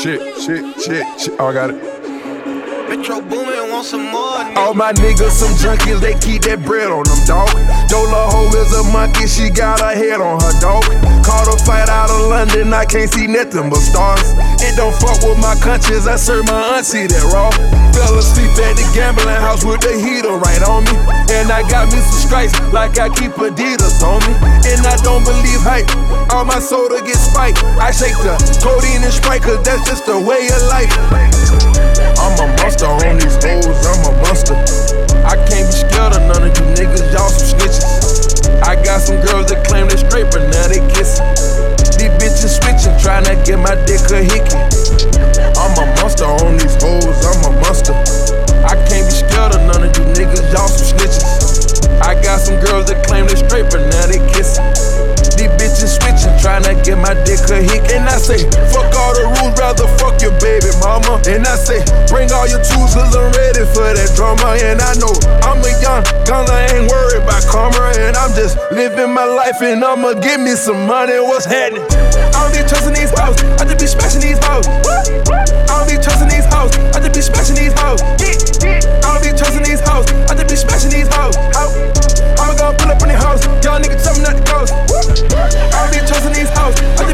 Shit, shit, shit, shit. Oh, I got it. Metro Boomin want some more. Nigga. All my niggas some junkies, they keep that bread on them, dog. Dola Ho is a monkey, she got her head on her dog. Caught a fight out of London, I can't see nothing but stars. It don't fuck with my conscience, I serve my auntie that raw. Fell asleep at the gambling house with the heater right on me. And I got me some stripes, like I keep Adidas on me. And I don't believe hype, all my soda gets spiked. I shake the codeine and Sprite, cause that's just the way of life. Monster on these hoes, I'm a monster. I can't be scared of none of you niggas, y'all some snitches. I got some girls that claim they straight, but now they kissing. These bitches switching, trying to get my dick a hickey. I'm a monster on these hoes, I'm a monster. I can't be scared of none of you niggas, y'all some snitches. I got some girls that claim they straight, but get my dick a hick. And I say, fuck all the rules, rather fuck your baby mama. And I say, bring all your tools, cause I'm ready for that drama. And I know I'm a young gunner, ain't worried about karma. And I'm just living my life, and I'ma give me some money. What's happening? I don't be trusting these hoes, I just be smashing these hoes. I don't be trusting these hoes, I just be smashing these hoes. I don't be trusting these hoes, I just be smashing these hoes. I'ma go pull up in the house, y'all niggas I don't these hoes, I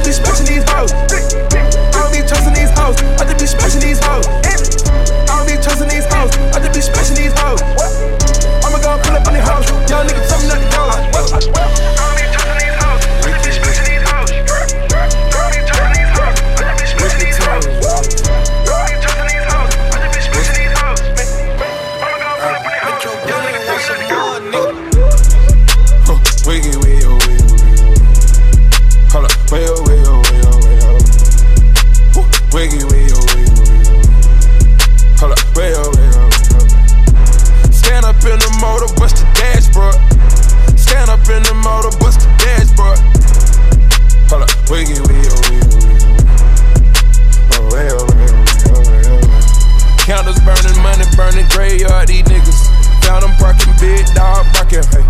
big dog barking, hey.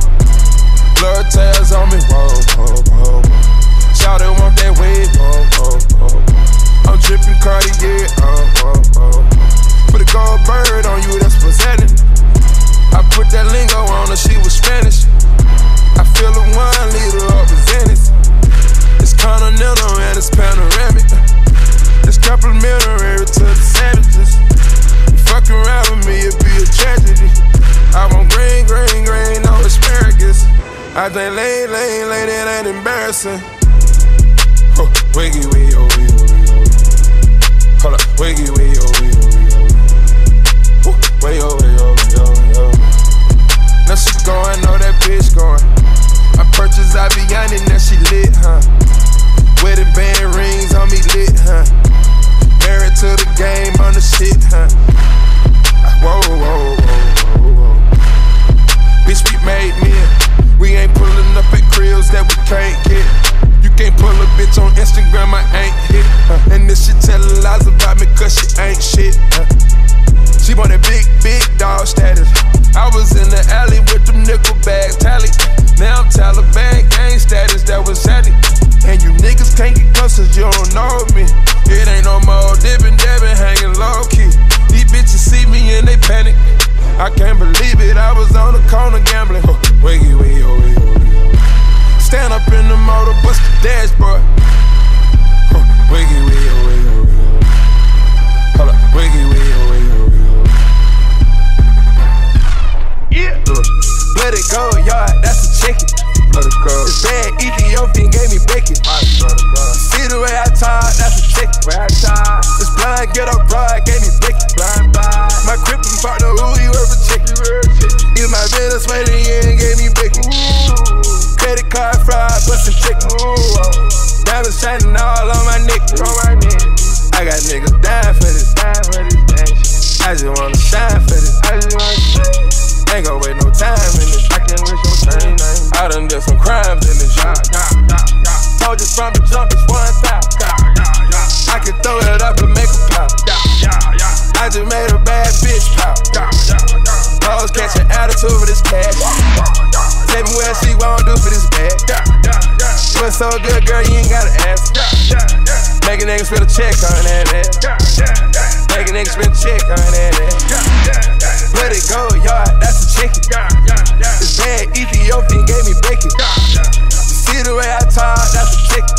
Blood tails on me, whoa, whoa, whoa. Shout it, want that wave, whoa, whoa, whoa. I'm dripping Cartier, oh, oh, oh. Put a gold bird on you, Think lane, lane, lane, it ain't embarrassing. Huh, wiggy, wiggy, oh, wiggy, wiggy. Hold up, wiggy, wiggy, wiggy, oh, wiggy, oh. Way, oh, way, oh. Now she going, know that bitch going. I purchased Aviani, now she lit, huh? Wedding band rings on me lit, huh? Married to the game on the shit, huh? Whoa, whoa, whoa, whoa, whoa. Bitch, we made men. We ain't pulling up at cribs that we can't get. You can't pull a bitch on Instagram, I ain't hit. Uh, and this shit telling lies about me, cause she ain't shit. Uh. She want that big, big dog status. I was in the alley with them nickel bags, tally. Now I'm Taliban gang status, that was Sally. And you niggas can't get close cause you don't know me. It ain't no more dipping, dabbing, hanging low key. These bitches see me and they panic. I can't believe it, I was on the corner gambling. Huh, wiggy, wiggy, oh, wiggy, oh, wiggy, oh. Stand up in the motor, bust the dashboard. Huh, wiggy, wiggy, oh, wiggy, oh, wiggy, oh. Hold up, wiggy, wiggy, oh, wiggy, oh, wiggy, oh. Yeah. Let it go, yard, that's a chicken. Let it go. It's bad, Ethiopian gave me bacon. See the way I talk, that's a chicken. Where I tie, This blind ghetto broad gave me bacon. blind by, My crippin' partner, who he worth a chicken. Even my Venezuelan and gave me bacon. Credit card fraud, bustin' chicken. Diamonds shining all on my neck. on my neck, I got niggas dying for this. time for this dance. I just wanna shine for this. I just want Ain't gon' wait no time in this. I can't wish your name. I done did some crimes in this shit. Told you from the jump, it's one thousand. I can throw it up and make a pop. I just made a bad bitch pop. Hoes catch an attitude for this cash. Tell me what she won't do for this bag. But so good, girl, you ain't gotta ask. Make a nigga spend a check on that, man. Make a nigga spend a check on that, man. Let it go, yard, that's a chicken. This bad Ethiopian gave me bacon. See the way I talk, that's a chicken.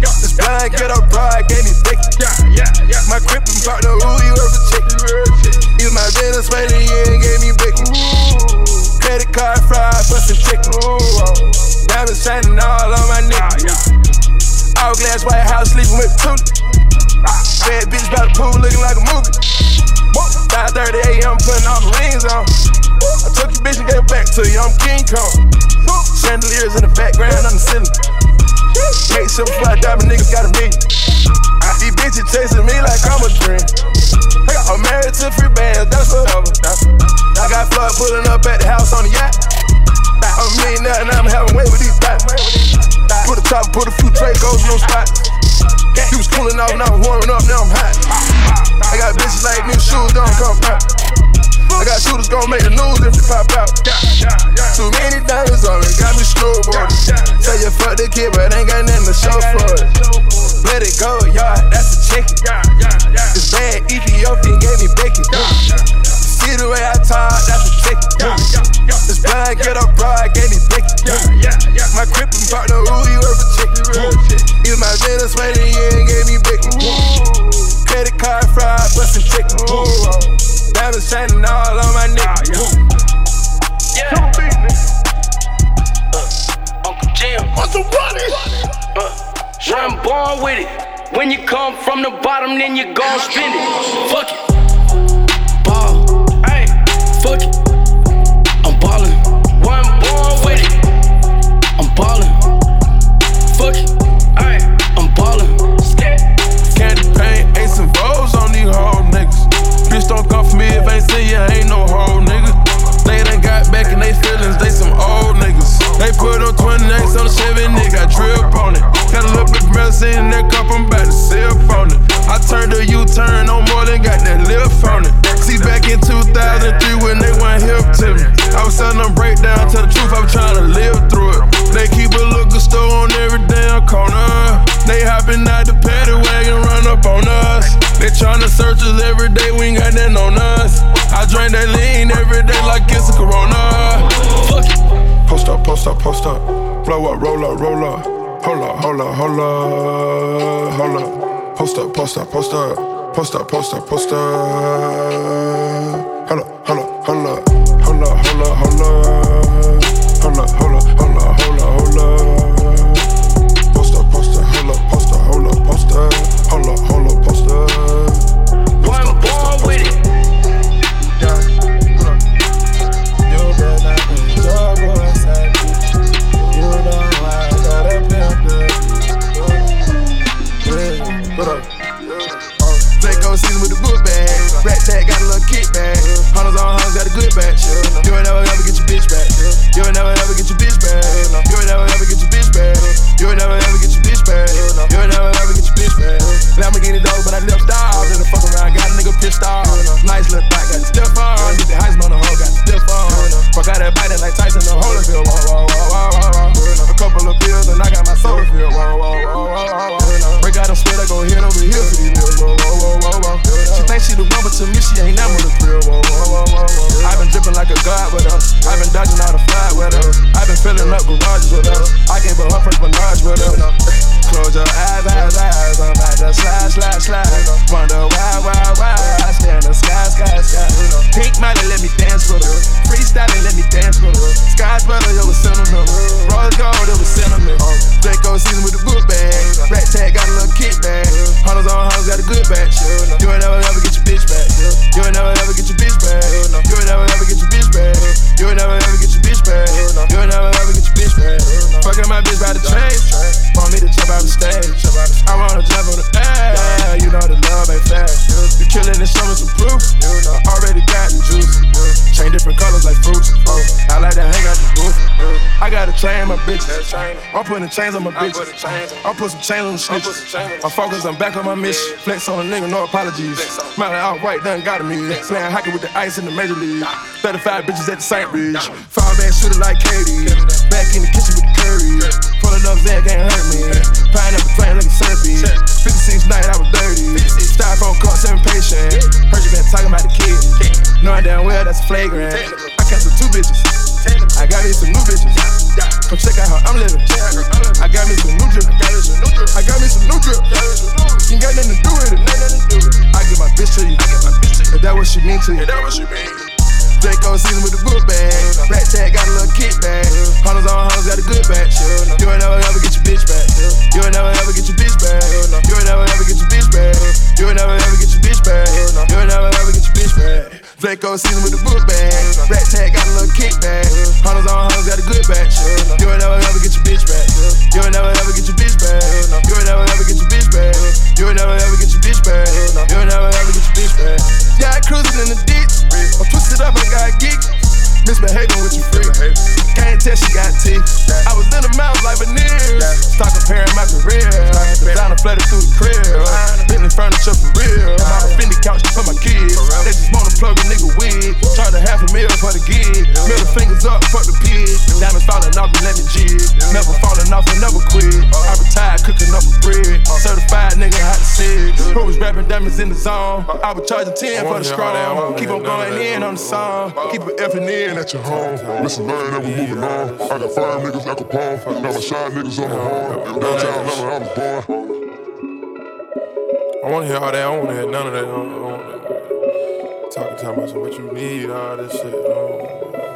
This blind get up broad gave me bacon. My crippin' partner, who you worth a chicken. Use my Venezuelan yeah, gave me bacon. Credit card fraud, bustin' chicken. Diamonds shining all on my neck. Hourglass White House sleeping with two. Bad bitch by the pool looking like a movie. 5:30 a.m. putting all the rings on. I took your bitch and gave it back to you. I'm King Kong. Chandeliers in the background on the ceiling. Eight silver fly diamond niggas got a million. These bitches chasing me like I'm a dream. I'm married to free bands, that's forever. I got I got flood pulling up at the house on the yacht. I'm millionaire and I'm having way with these bats. Put a top, put a few Dracos in those spots. He was cooling off, now I'm warming up, now I'm hot. I got bitches like me, shoes don't come out. I got shooters gon' make the news if they pop out. Too many diamonds on me, got me snowboarding. Say you fuck the kid, but ain't got nothing to show for it. Let it go, y'all, that's a chicken. This bad Ethiopian gave me bacon. See the way I talk, that's a chicken. This blind get up broad gave me bacon. My crippin' partner, who you worth a chicken. Use my Venezuelan yeah and gave me bacon. Credit card fraud, bustin' chicken. Diamonds shining all on my neck. Yeah. Uh, Uncle Jim. What's up, buddy? Uh, I'm born with it. When you come from the bottom, then you gon' spend it. Fuck it. Ball. Hey. Fuck it. I'm ballin'. When I'm born with it. I'm ballin'. Fuck it. Hey. I'm ballin'. Candy paint, ace and Vogues on these whole niggas. Bitch, don't come for me if ain't see ya, ain't no whole nigga. They done got back in they feelings, they some old niggas. They put on 28s on the Chevy, nigga, I drip on it. Got a little bit medicine in that cup, I'm about to sip on it. I turned a U-turn on more than got that lift on it. See, back in 2003 when they went hip to me, I was selling them breakdown, tell the truth, I was trying to live through it. They keep a liquor store on every damn corner. They hopping out the paddy wagon, run up on us. They tryna search us every day, we ain't got nothing on us. I drink that lean every day like it's a corona. Fuck it. Post up, post up, post up. Blow up, roll up, roll up. Hold up, hold up, hold up, hold up. Post up, post up, post up. Post up, Rat tag got a little kickback. Hunters on hunters got a good batch. You ain't never ever get your bitch back. You ain't never ever get your bitch back. You ain't never ever get your bitch back. You ain't never ever get your bitch back. You ain't never ever get your bitch back. Lamborghini dog, but I left off. Then the fuck around, got a nigga pissed off. I'm putting chains on my bitches. I'm put some chains on the snitches. I'm focused, I'm back on my mission. Flex on a nigga, no apologies. Smiley outright, done got to me. Playing hockey with the ice in the major league. 35 bitches at the St. Bridge. Five band shooter like Katie. Back in the kitchen with the curry. Pulling up Zach can't hurt me. Pine Pineapple playing like a. 50 cent night I was dirty. Styrofoam cups and patient. Heard you been talking about the kid. Knowing damn well that's flagrant. I canceled two bitches. I got me some new bitches. Come check out how I'm living. I got me some new drip. I got me some new drip. You ain't got nothing to do with it. I give my bitch to you. If that what she mean to you. Draco season with the book bag. Rat tag got a little kickback. Hunters on hunters got a good batch. You ain't never ever get your bitch back. You ain't never ever get your bitch back. You ain't never ever get your bitch back. You ain't never ever get your bitch back. You ain't never ever get your bitch back. Draco season with the book bag. Rat tag got a little kickback. Hunters on hunters got a good batch. You ain't never ever get your bitch back. You ain't never ever get your bitch back. You ain't never ever get your bitch back. You ain't never ever get your bitch back. You ain't never ever get your bitch back. Yeah, I cruising in the ditch. I twist it up, I got geeks. Misbehaving with your freak. Can't tell she got teeth. I was in the mouth like veneers. Start comparing my career. Designer flooded through the crib. Bentley furniture for real. My Fendi couch for my kids. They just wanna plug a nigga wig. Charge a half a meal for the gig. Middle fingers up, fuck the pig. Diamonds falling off, let me jig. Never falling off and never quit. I retired cooking up a bread. Certified nigga hot to six. Who was rapping diamonds in the zone? I was charging 10 for the scroll. Down. Keep on going in on the song. Keep it effing in at your home. Listen, I ain't never moving on. I got five niggas like a palm. Now my shy niggas on the horn. Downtown Atlanta, I was born. I wanna hear all that. I wanna hear none of that. I don't, talking, talking about what you need, all this shit.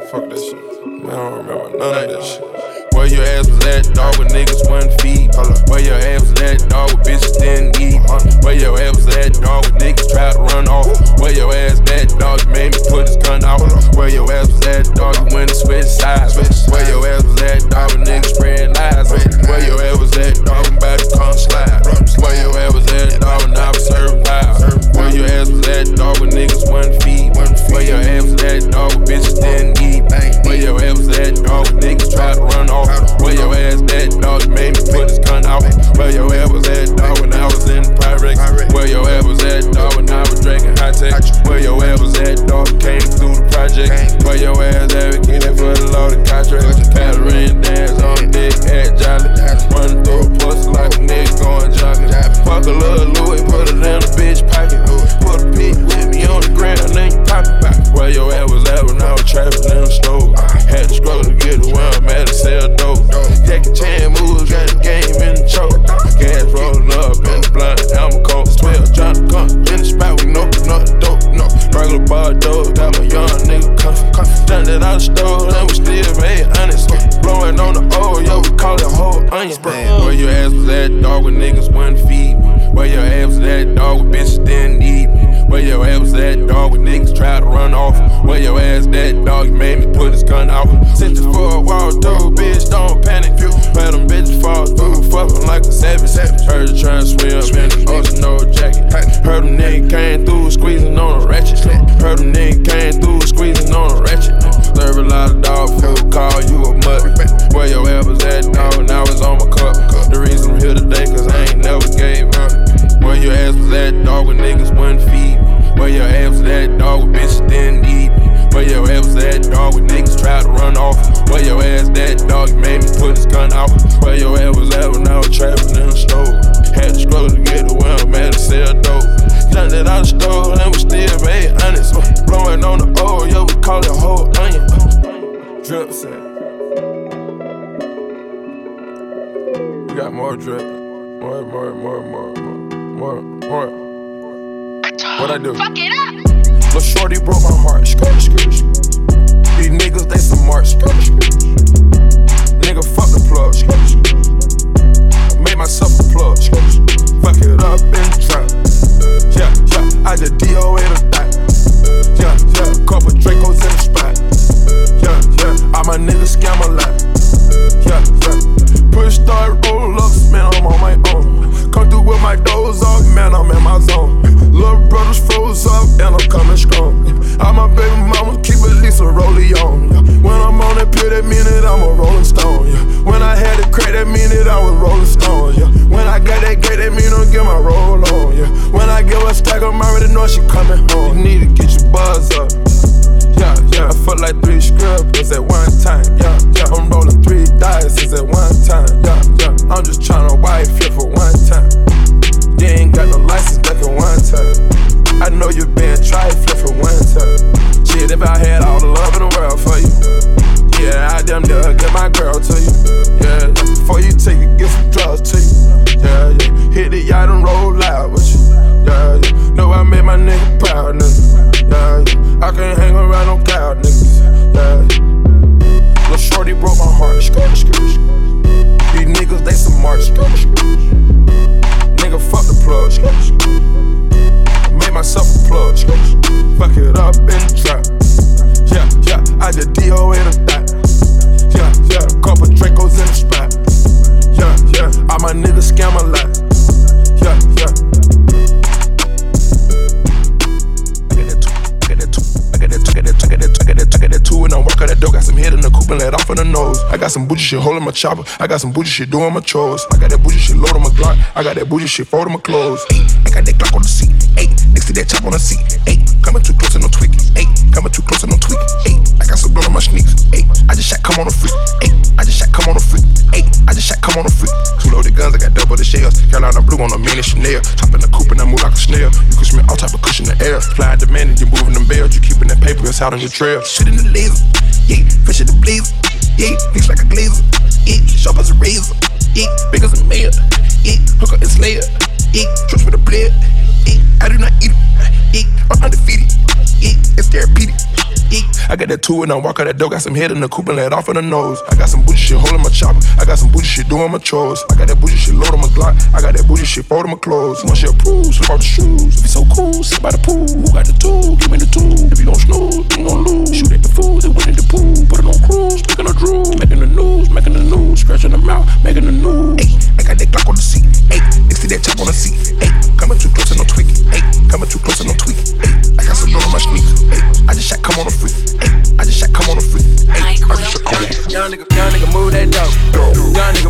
Fuck that shit. Man, I don't remember none of that shit. Where your ass was at, dog, with niggas one feet. Where your ass was at, dog, with bitches didn't eat. Where your ass was at, dog, with niggas tried to run off. Where your ass at, dog, you made me put his gun out. Where your ass was at, dog, you went and switched sides. Where your ass was at, dog, with niggas spread lies. Where your ass was at, dog, I'm about to come slide. Where your ass was at, dog, when I was serving pies. Where your ass was at, dog, with niggas one feet. Where your ass was at, dog, with bitches didn't eat. Where your ass was at, dog, with niggas tried to run off. Where your ass at, dog, made me put his gun out. Where your ass was at, dog, when I was in Pyrex. Where your ass was at, dog, when I was drinking high tech. Where your ass was at, dog, came through the project. Where your ass advocating for the law, the contract. Pattern dance on dick at Jolly. Running through a pussy like a nigga going jogging. Fuck a little Louis, put it in the bitch pocket. Put a pic with me on the ground, then you pop it back. Where your ass was at when I was trapping in the store. Had to struggle to get to where I'm at sell dope. Jackie Chan moves, got the game in the choke. Gas rolling up in the blunt, I'm a cold 12. Trying to come in the spot with no, no dope, no. Regular bar dope, got my young nigga comfy. Done it out the store, and we still made honest. Blowing on the old, yo, we call it whole onion. Where your ass was at, dog, with niggas one feet. Where your ass was at, dog, with bitches didn't eat. Where your ass was at, dog, with niggas tried to run off. Where your ass that, dog, you made me put his gun out. Sent you for a walk through, bitch, don't panic. Let them bitches fall through, fucking like a savage. Heard you trying to swim in the ocean, no jacket. Heard them niggas came through, squeezing on a ratchet. Heard them niggas came through, squeezing on a ratchet. Serve a lot of dog food, call you a mutt. Where your ass was at, dog, now it's on my cup. The reason I'm here today, cause I ain't never gave up. Where your ass was at, dog, with niggas one feet. Where your ass was at, dog, with bitches didn't eat. Where your ass was at, dog, with niggas tried to run off. Where your ass that, dog, you made me put his gun out. Where your ass was at when I was trapping in the store. Had to struggle to get where I'm at to sell dope. Done it out the store, and we still made honest. Blowing on the old, yo, we call it whole onion. Drip set. We got more drip. More, more, more, more, more, more, more. What I do? Fuck it up. Lil' shorty broke my heart. Skirt, skirt. These niggas, they some smart. Skirt. Nigga, fuck the plug. Skirt, made myself a plug. Skirt. Fuck it up the trap. Yeah, yeah. I just DOA the thing. Shit holding my chopper. I got some bougie shit doing my chores. I got that bougie shit loading my Glock. I got that bougie shit folding my clothes. Ay, I got that Glock on the seat. Ay, next to that chop on the seat. Ay, coming too close and no tweaking. Ay, coming too close and no tweaking. Ay, I got some blood on my sneaks. Ay, I just shot come on a freak. Ay, I just shot come on a freak. Ay, I just shot come on a freak. Two loaded guns, I got double the shells. Carolina blue on a mini Chanel. Top in the coupe and I move like a snail. You can smell all type of cushion in the air. Fly demand and you moving them bells. You keeping that paper, it's out on your trail. Shit in the laser. Yeah, fish in the blazer. Yeah, mix like a glazer. Yeah, sharp as a razor. Yeah, big as a mayor. Yeah, hook up and slayer. Yeah, trust with a blade. Yeah, I do not eat I got that two and I walk out that door. Got some head in the coupe and let off in the nose. I got some bougie shit holding my chopper. I got some bougie shit doing my chores. I got that bougie shit loading my Glock. I got that bougie shit folding my clothes. Once you approve, slip off the shoes. If it's so cool, sit by the pool. Who got the tool? Give me the tool. If you gon' snooze, you gon' lose. Shoot at the fools that went in the pool. Put it on cruise, making a drool. Making the news, making the news. Scratching them out, making the news. Ay, I got that Glock on the seat. Ay, next to that chop on the seat. Ay, coming too close and no tweaking. Ay, coming too close and no tweaking. Young nigga, young nigga, move that dope. Young nigga,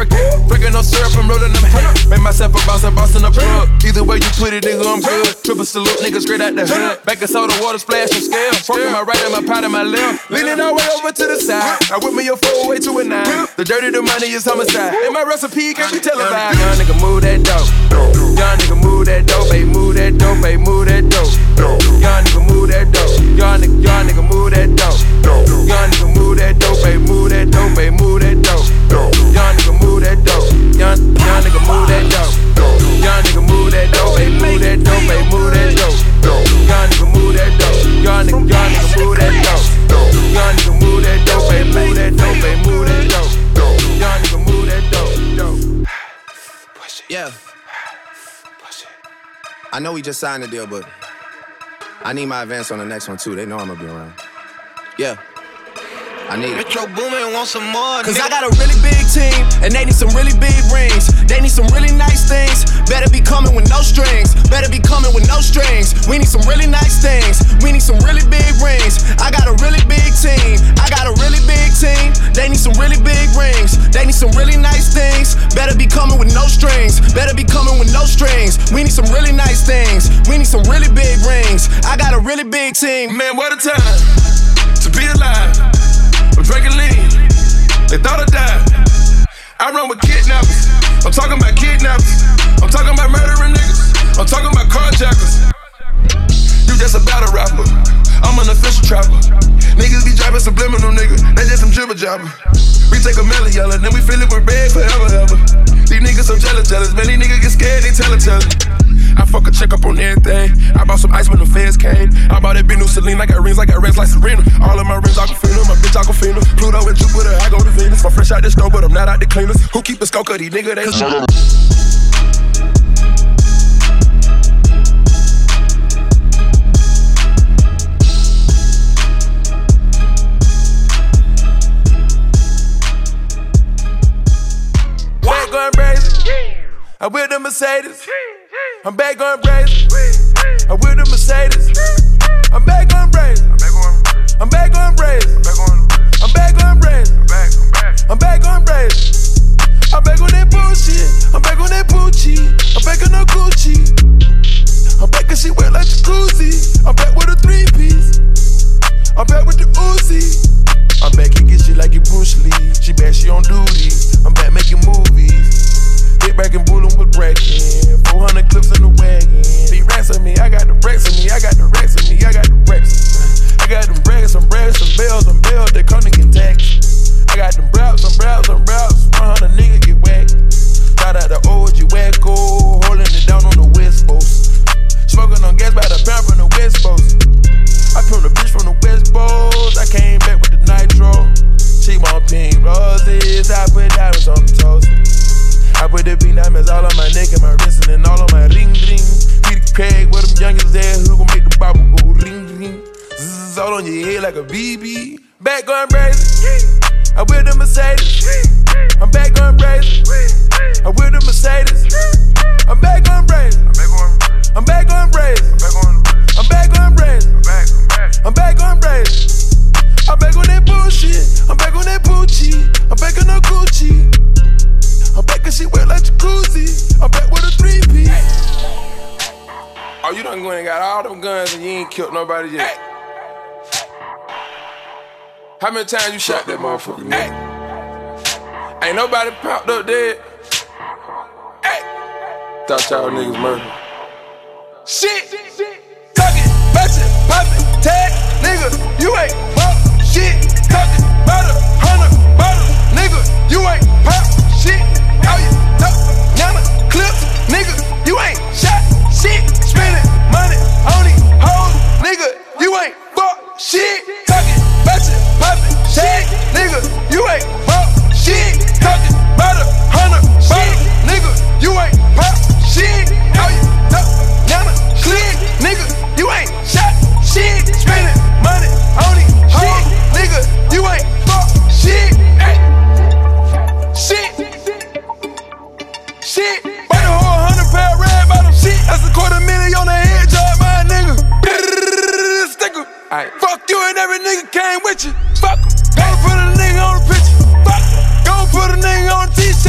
it. Breaking no syrup and rolling them hay. Make myself a boss, a boss in the plug. Either way you put it, nigga, I'm good. Triple salute, nigga, straight out the hood. Back soda, water splash and scale. Smoking my right and my pot and my left. Leaning all the way over to the side. I whip me a four way to a nine. The dirty, the money is homicide. And my recipe can't be televised. Young nigga, move that dope. Young nigga, move that dope. Hey, move that dope. Hey, move that dope. Young nigga, move that dope. Young nigga, young nigga, move that dope. Young nigga, move that dope. Hey, move that dope. Hey, move that dope. Young young nigga, move that dope. Young nigga, move that dope. Hey, move that dope. Hey, move that dope. Young nigga, move that dope. Young nigga, young nigga, move that dope. Young nigga, move that dope. Hey, move that dope. Hey, move that dope. Young nigga, move that dope. dope. Yeah. I know we just signed the deal, but I need my advance on the next one too. They know I'm gonna be around. Yeah. I need it. Metro Boomin want some more. Cause I got a really big team, and they need some really big rings. They need some really nice things. Better be coming with no strings. Better be coming with no strings. We need some really nice things. We need some really big rings. I got a really big team. I got a really big team. They need some really big rings. They need some really nice things. Better be coming with no strings. Better be coming with no strings. We need some really nice things. We need some really big rings. I got a really big team. Man, what a time to be alive. I'm drinking lean. They thought I died. I run with kidnappers. I'm talking about kidnappers. I'm talking about murdering niggas. I'm talking about carjackers. Just a rapper. I'm an official trapper. Niggas be driving subliminal nigga. They just some jibber jabber. We take a melon yellow, then we fill it with red forever, ever. These niggas so jealous, jealous. Man, these niggas get scared, they tell it, tell it. I fuck a check up on everything. I bought some ice when the feds came. I bought that big new Celine. I got rings, I got rings like Serena. All of my rings, Aquafina. My bitch, Aquafina. Pluto and Jupiter, I go to Venus. I'm fresh out the stove, but I'm not out the cleaners. Who keep skull cut? These niggas, they. the Mercedes. I'm back on braids. I'm with the Mercedes. I'm back on braids. I'm back on braids. I'm back on braids. I'm back on braids. I'm back on brazen. nobody yet. Hey. How many times you shot that motherfucker. Hey. Ain't nobody popped up dead. Hey. Thought y'all niggas murdered. Shit! Tuck it, bust it, pop it, tag, nigga, you ain't pop shit. Tuck it, about a hundred bottles, nigga, you ain't pop shit. how you talk? yana, clips, nigga, you ain't shot shit. you ain't fuck shit. Talking about your poppin' shit, nigga. You ain't fuck shit. Talking about a hundred bottles, nigga. You ain't pop shit. How you duck, nana, click, nigga. You ain't shot shit. spendin' money on it, shit, nigga. You ain't fuck shit. Ay. Shit, shit. Buy the whole hundred pound red bottom shit. That's a quarter million on the head, job, my nigga nigga. Right. Fuck you and every nigga came with you. Fuck em. Go put a nigga on the picture. Fuck em. Go put a nigga on the t-shirt.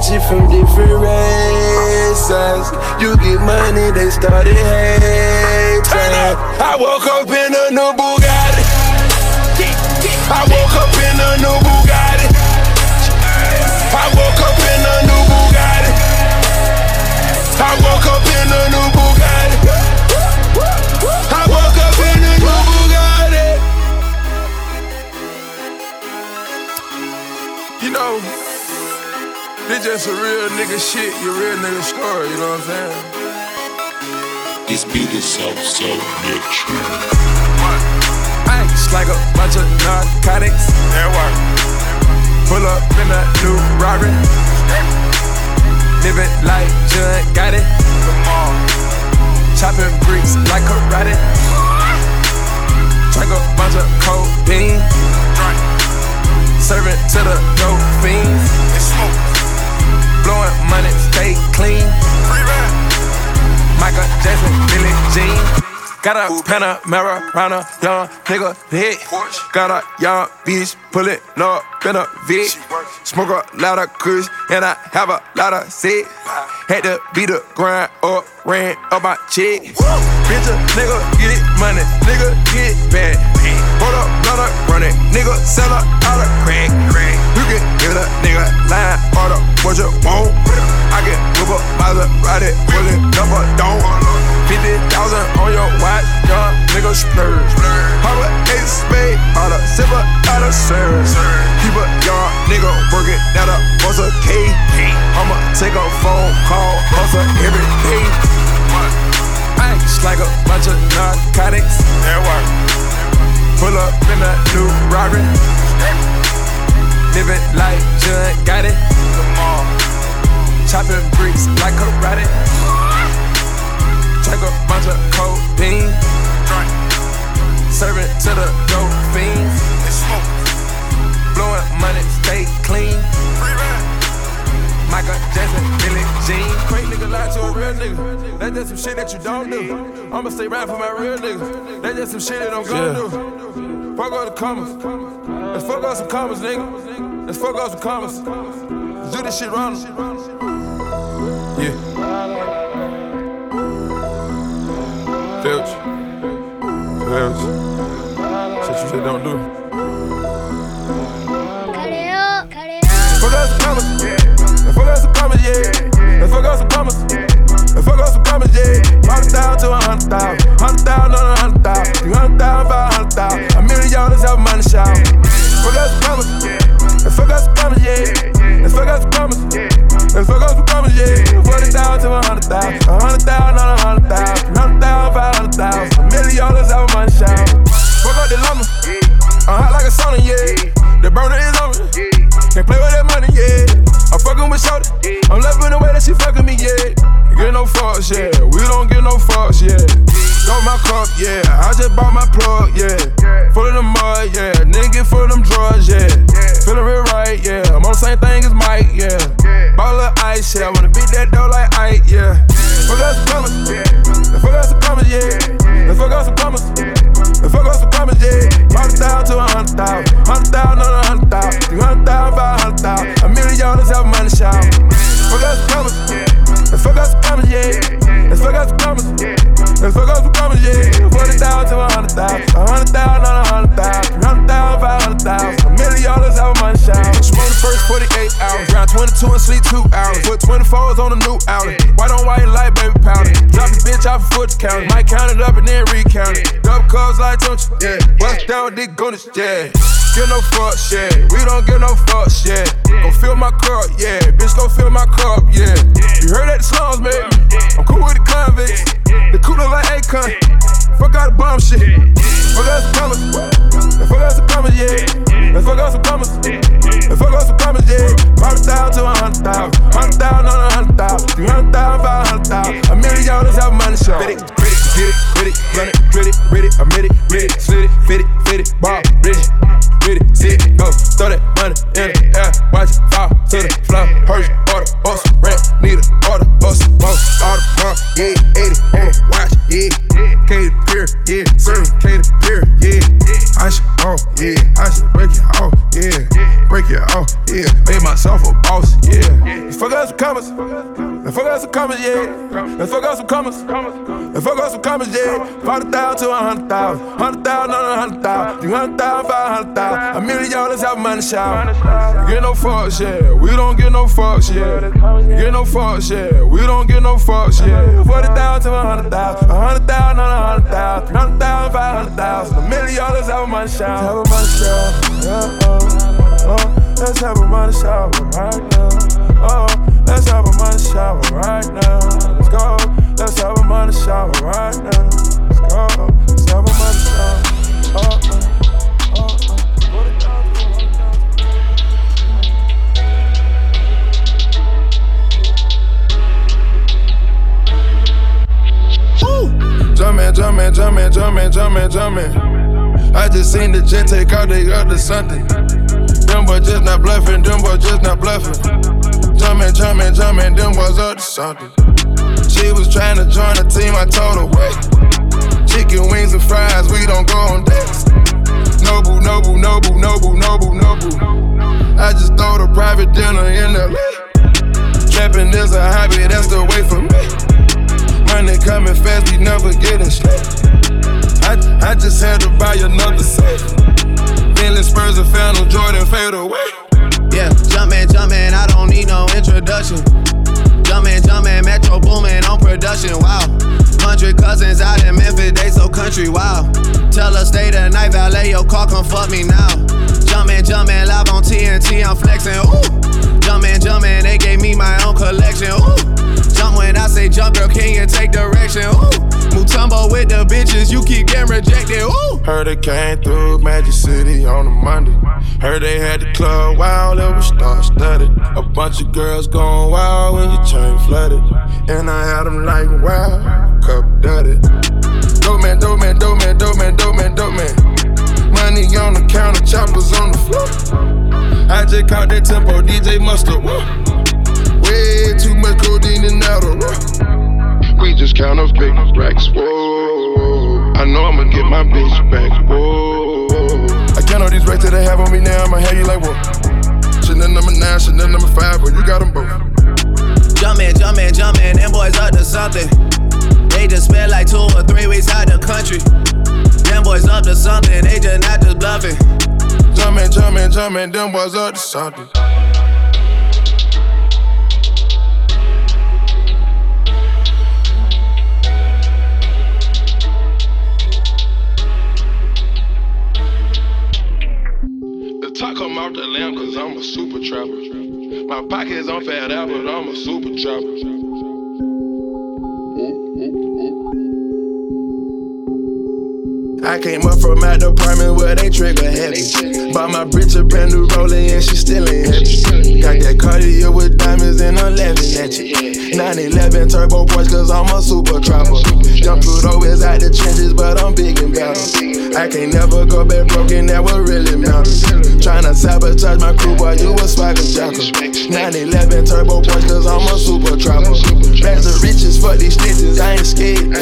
Bitches from different races. You get money, they started hating. I woke up in a new Bugatti. I woke up in a new this just a real nigga shit, your real nigga story, you know what I'm saying? This beat is so, so rich. Ice like a bunch of narcotics. That work. Pull up in a new Rari. Living like John Gotti. Come on. Chopping bricks like karate. Drink a bunch of codeine. Serving to the dope fiends. Blowing money, stay clean. Michael Jackson, Billie Jean. Got a Panamera round a young nigga head. Got a young bitch pullin' up in a Vic. Smoke a lot of kush and I have a lot of sex. Had to beat the grind up, ran up my check. Bitch, a nigga get money, nigga get bad. Hold up, blood up, run it, nigga sell a lot of crack. You can get a nigga line order what you want. I can whip up Maserati, pull it number don't. 50,000 on your watch, young nigga splurge. How a ace spade, all the silver, all the service. Keep a young nigga working at a buzz a K. I'ma take a phone call, hustle every day. Ice like a bunch of narcotics. Pull up in a new Rari. Living like John Gotti. Come on. Chopping bricks like karate. Drink a bunch of codeine. Serving to the dope fiends. Blowing money, stay clean. Michael Jackson, Billie Jean. Crazy nigga lie to a real nigga. That's just some shit that you don't do. I'ma stay right for my real niggas. That's just some shit that I'm gonna do. Fuck all the commas. Let's fuck up some commas, nigga. Let's fuck up some commas. Let's do this shit wrong. Yeah. Filch. Filch. Shit you shit don't do. Fuck up some commas. Let's fuck up some commas, yeah. Let's fuck up some commas. Let's fuck up some commas, yeah. Hundred thousand to a hundred thousand. Hundred thousand on a hundred thousand. Three hundred thousand, five count. It up and then recount it. Double cubs like don't you? Yeah. Bust down with on this, yeah. Give no fuck shit. We don't give no fuck shit. Go fill my cup, yeah. Bitch, go fill my cup, yeah. You heard that the slums, baby. I'm cool with the convicts. The cooler like Akon. Fuck out the bomb shit. Fuck out some commas. Let's fuck out some commas, yeah. Let's fuck out some commas. Let's fuck out some commas, yeah. Hundred thousand to a hundred thousand. Hundred thousand on a hundred thousand. Three hundred thousand, five hundred thousand. A million dollars have money show. Some commas, yeah. And fuck out some commas. And fuck out some commas, yeah. 40,000 to a 100,000. 100,000 on a 100,000. 300,000, 500,000. A million dollars have money shower. Get no fucks, yeah. We don't get no fucks, yeah. Get no fucks, yeah. We don't get no fucks, yeah. 40,000 to a 100,000. 100,000 on a 100,000. 300,000, 500,000. A million dollars have money shower. Have a money shower, yeah, oh, oh. Let's have a money shower right now. Oh, uh, uh, let's have a shower right now. Let's go. Let's have a money shower right now. Let's go. Let's have a money shower. Oh, oh, oh, oh. Jumpin', jumpin', jumpin', jumpin', jumpin', jumpin'. I just seen the jet take out, got to something. Them boys just not bluffing, them boys just not bluffing. Jumpin', jumpin', jumpin', them boys up to something. She was trying to join the team, I told her wait. Chicken wings and fries, we don't go on dates. Noble, noble, noble, noble, noble, noble. I just throw the private dinner in the lake. Trapping is a hobby, that's the way for me. Money coming fast, we never getting straight. I, I just had to buy another safe. Bentley Spurs and Phantom Jordan fade away. Yeah, Jumpman, Jumpman, I don't need no introduction. Jumpman, Jumpman, Metro Boomin on production, wow. Hundred cousins out in Memphis, they so country, wow. Tell her stay the night, valet your car, come fuck me now. Jumpman, Jumpman, live on TNT, I'm flexin', ooh. Jumpman, Jumpman, they gave me my own collection, ooh. Jump when I say jump, girl, can you take direction, ooh. Mutombo with the bitches, you keep getting rejected, ooh. Heard it came through Magic City on a Monday. Heard they had the club wild, it was star studded. A bunch of girls going wild when your chain flooded. And I had them like, wow, cup dutted. Dope man, dope man, dope man, dope man, dope man, dope man. Money on the counter, choppers on the floor. I just caught that tempo, DJ Mustard. Way too much codeine in Adderall. We just count up big racks. Whoa. I know I'ma get my bitch back. Whoa. I count all these racks that they have on me now. I'ma have you like, whoa. Chanel number nine, Chanel number five, but you got them both. Jumpin', jumpin', jumpin', them boys up to something. They just spent like two or three weeks out the country. Them boys up to something, they just not just bluffing. Jumpin', jumpin', jumpin', them boys up to something. Off the lamb cause I'm a super trapper. My pockets on fat out, but I'm a super trapper. I came up from my department where they trigger heavy. Bought my bitch a brand new rolling and she still ain't heavy. Got that Cartier with diamonds and I'm laughing at you. 911 turbo Porsche cause I'm a super trapper. Young Pluto is out the trenches, but I'm big and better. I can't never go back broken, that what really matters. Tryna sabotage my crew, boy, you a swagger jacker. 911 turbo Porsche cause I'm a super trapper. Bags of riches, fuck these snitches, I ain't scared.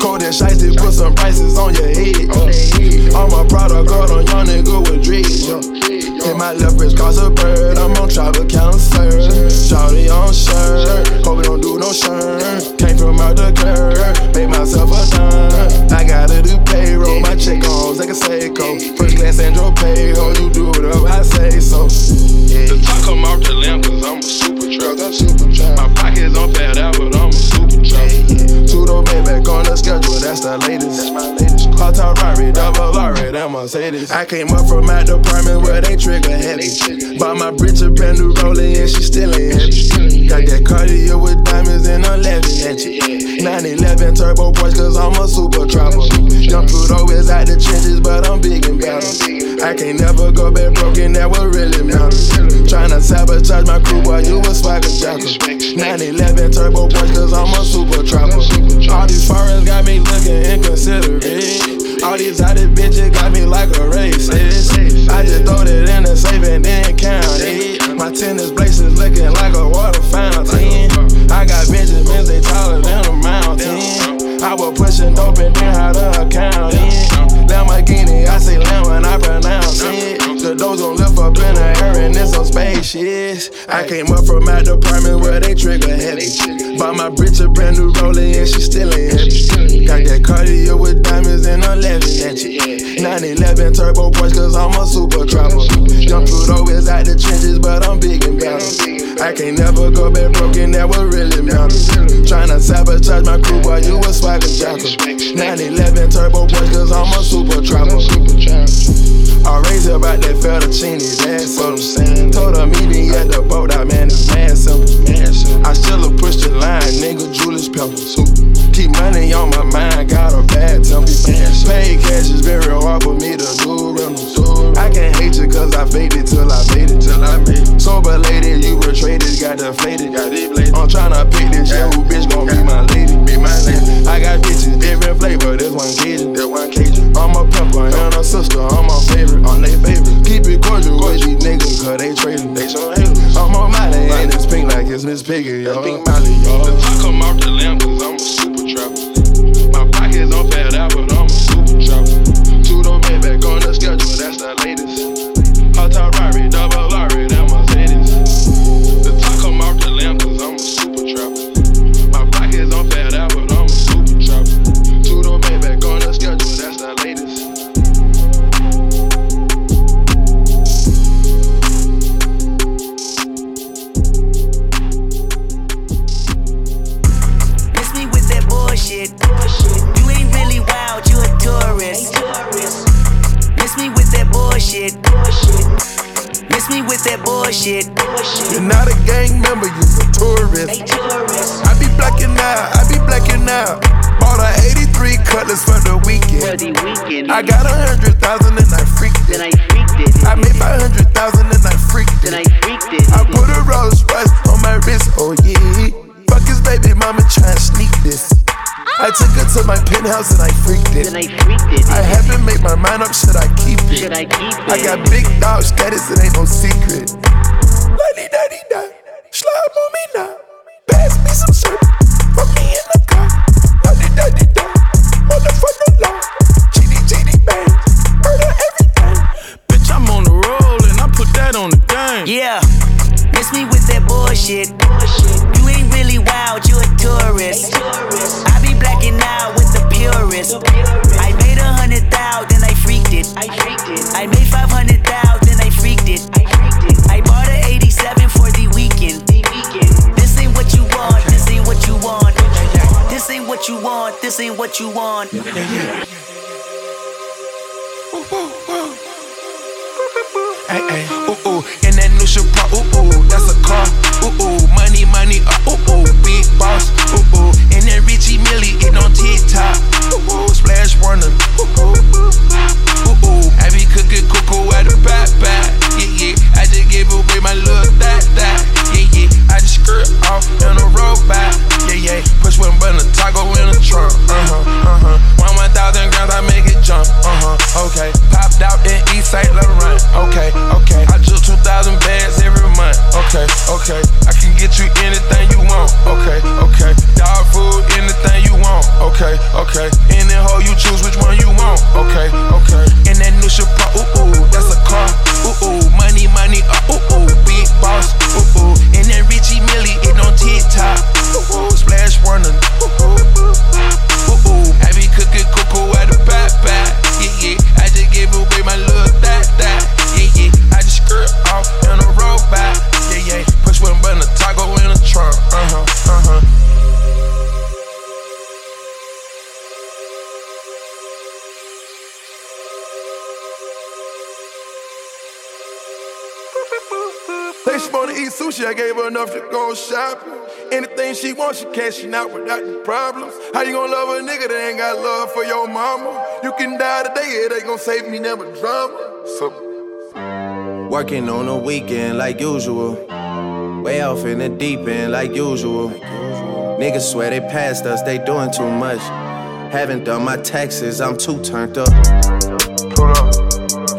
Cold and shiesty, put some prices on your head. Uh. All my product got on young nigga with dreams. Uh. Hit my left wrist cause a bird. I'm I came up from my department where they trigger heavy. Bought my bitch a brand new rolling and she still ain't heavy. Got that Cartier with diamonds and I'm laughing at you. 911 turbo Porsche cause I'm a super trapper. Young Pluto is out the trenches, but I'm big and better. I can't never go back broken, that what really matters. Tryna sabotage my crew, boy, you a swagger jacker. 911 turbo Porsche cause I'm a super trapper. All these foreigns got me looking inconsiderate. All these other bitches got me like a racist. I just throw it in the safe and then count it. My tennis braces looking like a water fountain. I got Benjamins, they taller than a mountain. I was pushing dope and then how to account it. Lamborghini, I say lamb when I pronounce it. Wrist. I came up from my department where they trigger heavy. Bought my bitch a brand new roller and she still ain't happy. Got that Cartier with diamonds and I'm laughing at you. 911 turbo Porsche cause I'm a super trapper. Young Pluto is out the trenches, but I'm big and better. I can't never go back broken, that was really matters. Tryna sabotage my crew, while you a swagger jacker. 911 turbo Porsche cause I'm a super trapper. I raised about that fettuccine, that's what I'm saying. Told meet me at the boat, I man, it's mad. I still have pushed the line, nigga, Julius Pepper. Keep money on my mind, got a bad temper. Pay cash is very hard for me to do. I can't hate you cause I faked it till I made it. Till I made it. Sober lady, you were traded, got deflated. Got deflated. I'm tryna pick this yeah, who bitch gon' be my lady. Be my lady. I got bitches, different flavor, this one Cajun. This one Cajun. I'm a pepper and a sister, I'm my favorite, I'm they favorite. Keep it cordial with these niggas cause they trading. They haters. I'm on Molly and it's pink like it's Miss Piggy, yo. Pink Molly, yo. The come off the lamp cause I'm a super trapper. My on fat out, but I'm a super trapper. Two door back on the schedule, that's the latest. Bullshit. You're not a gang member, you're a tourist. I be blacking out, I be blacking out. Bought a 83 cutlass for the weekend. For the weekend. I got a hundred thousand and I freaked Then it. I freaked it. I made five hundred thousand and I freaked Then I it. freaked it. I put a Rolls Royce on my wrist, oh yeah. Fuck his baby mama tryna sneak this. I took her to my penthouse and I freaked Then it. I freaked it. I haven't made my mind up, should I keep it? Should I keep it? I got big dog status, it ain't no secret. Lady daddy da, slide on me now. Pass me some syrup, put me in the car. Lady daddy da, motherfucker law. GD GD bang, murder everything. Bitch, I'm on the roll and I put that on the game. Yeah. Miss me with that bullshit. You ain't really wild, you a tourist. I be blacking out with the purist. I made a hundred thousand, then I freaked it I freaked it. I made five hundred thousand, then I freaked it. You want, this ain't what you want. Ay, ay, ooh, ooh, in that new Chevron, ooh, ooh, that's a car, ooh, ooh, money, money, uh, ooh, ooh, big boss, ooh, ooh, in that Richie Millie, it on TikTok, ooh, ooh, splash warning, ooh, ooh, ooh, ooh, I be cooking cuckoo at the back, back, yeah, yeah, I just gave away my little that, that, yeah, yeah, I just skirt off in a robot, yeah, yeah, push one button, toggle in the trunk, uh-huh, uh-huh, one, one thousand grams, I make it jump, uh-huh, okay, popped out in East St. Laurent, okay, okay, I took 2,000 bags every month, okay, okay, I can get you anything you want, okay, okay, dog food, anything you want, okay, okay, any hoe you choose, which one you want, okay, okay, in that new Chevron, ooh, ooh, that's a car, ooh, ooh, money, money, uh, ooh, ooh, big boss, ooh, ooh, in that Richie Millie, it on TikTok, ooh, ooh, splash ooh, ooh, ooh, eat sushi, I gave her enough to go shopping. Anything she wants, she cashing out without the problems. How you gonna love a nigga that ain't got love for your mama? You can die today, it ain't gonna save me, never drama. So Working on the weekend like usual. Way off in the deep end like usual. Niggas swear they passed us, they doing too much. Haven't done my taxes, I'm too turned up.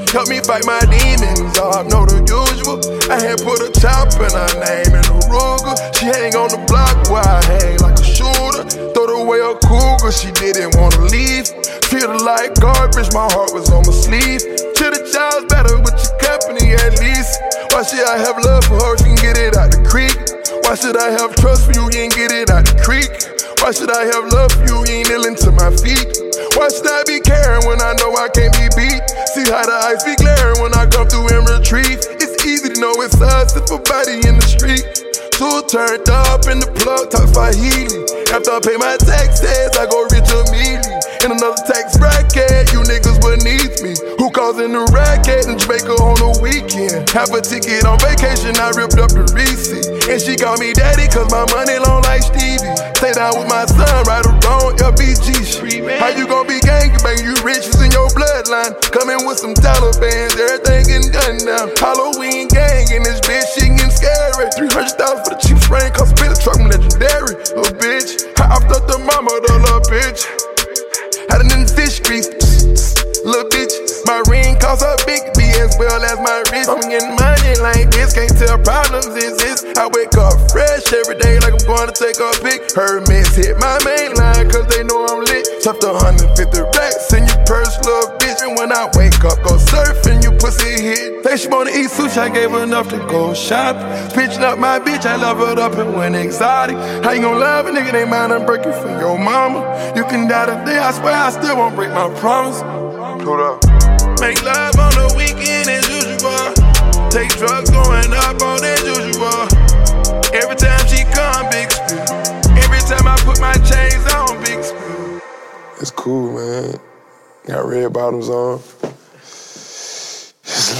Help me fight my demons, I know the usual. I had put a top in her name in a Ruger. She hang on the block where I hang like a shooter. Throw away a cougar, she didn't wanna leave. Feel like garbage, my heart was on my sleeve. To the child's better with your company at least. Why should I have love for her? She can get it out the creek. Why should I have trust for you? You ain't get it out the creek. Why should I have love for you? You ain't kneeling to my feet. Why should I be caring when I know I can't be beat? See how the ice be glaring when I come through and retrieve. It's easy to know it's us if a body in the street. Two turned up in the plug, talk Swahili. After I pay my taxes, I go rich immediately. In another tax bracket, Who causing the racket in Jamaica on the weekend? Half a ticket on vacation, I ripped up the receipt. And she called me daddy, cause my money long like Stevie. Stay down with my son, right or wrong, LBG street. How you gon' be gang bang? You riches in your bloodline. Coming with some dollar Taliban's, everything getting done now. Halloween gang in this bitch, shit getting scary. 300,000 for the cheap spray, cause spit a truck, I'm legendary. Little bitch, I upped up the mama, the little bitch. Had it in the fish grease. Little bitch, my ring costs a big B as well as my wrist. I'm getting money like this, can't tell problems exist. I wake up fresh every day like I'm going to take a pic. Hermes hit my main line cause they know I'm lit. Tucked 150 racks in your purse, little bitch. And when I wake up, go surfing, you pussy hit. Say she wanna eat sushi, I gave her enough to go shop. Pitching up my bitch, I love her up and went exotic. How you gon' love a nigga, they mind I'm breaking for your mama? You can die today, I swear I still won't break my promise. Hold up. Make love on the weekend as usual. Take drugs going up on as usual. Every time she come, big spill. Every time I put my chains on, big spill. It's cool, man. Got red bottoms on.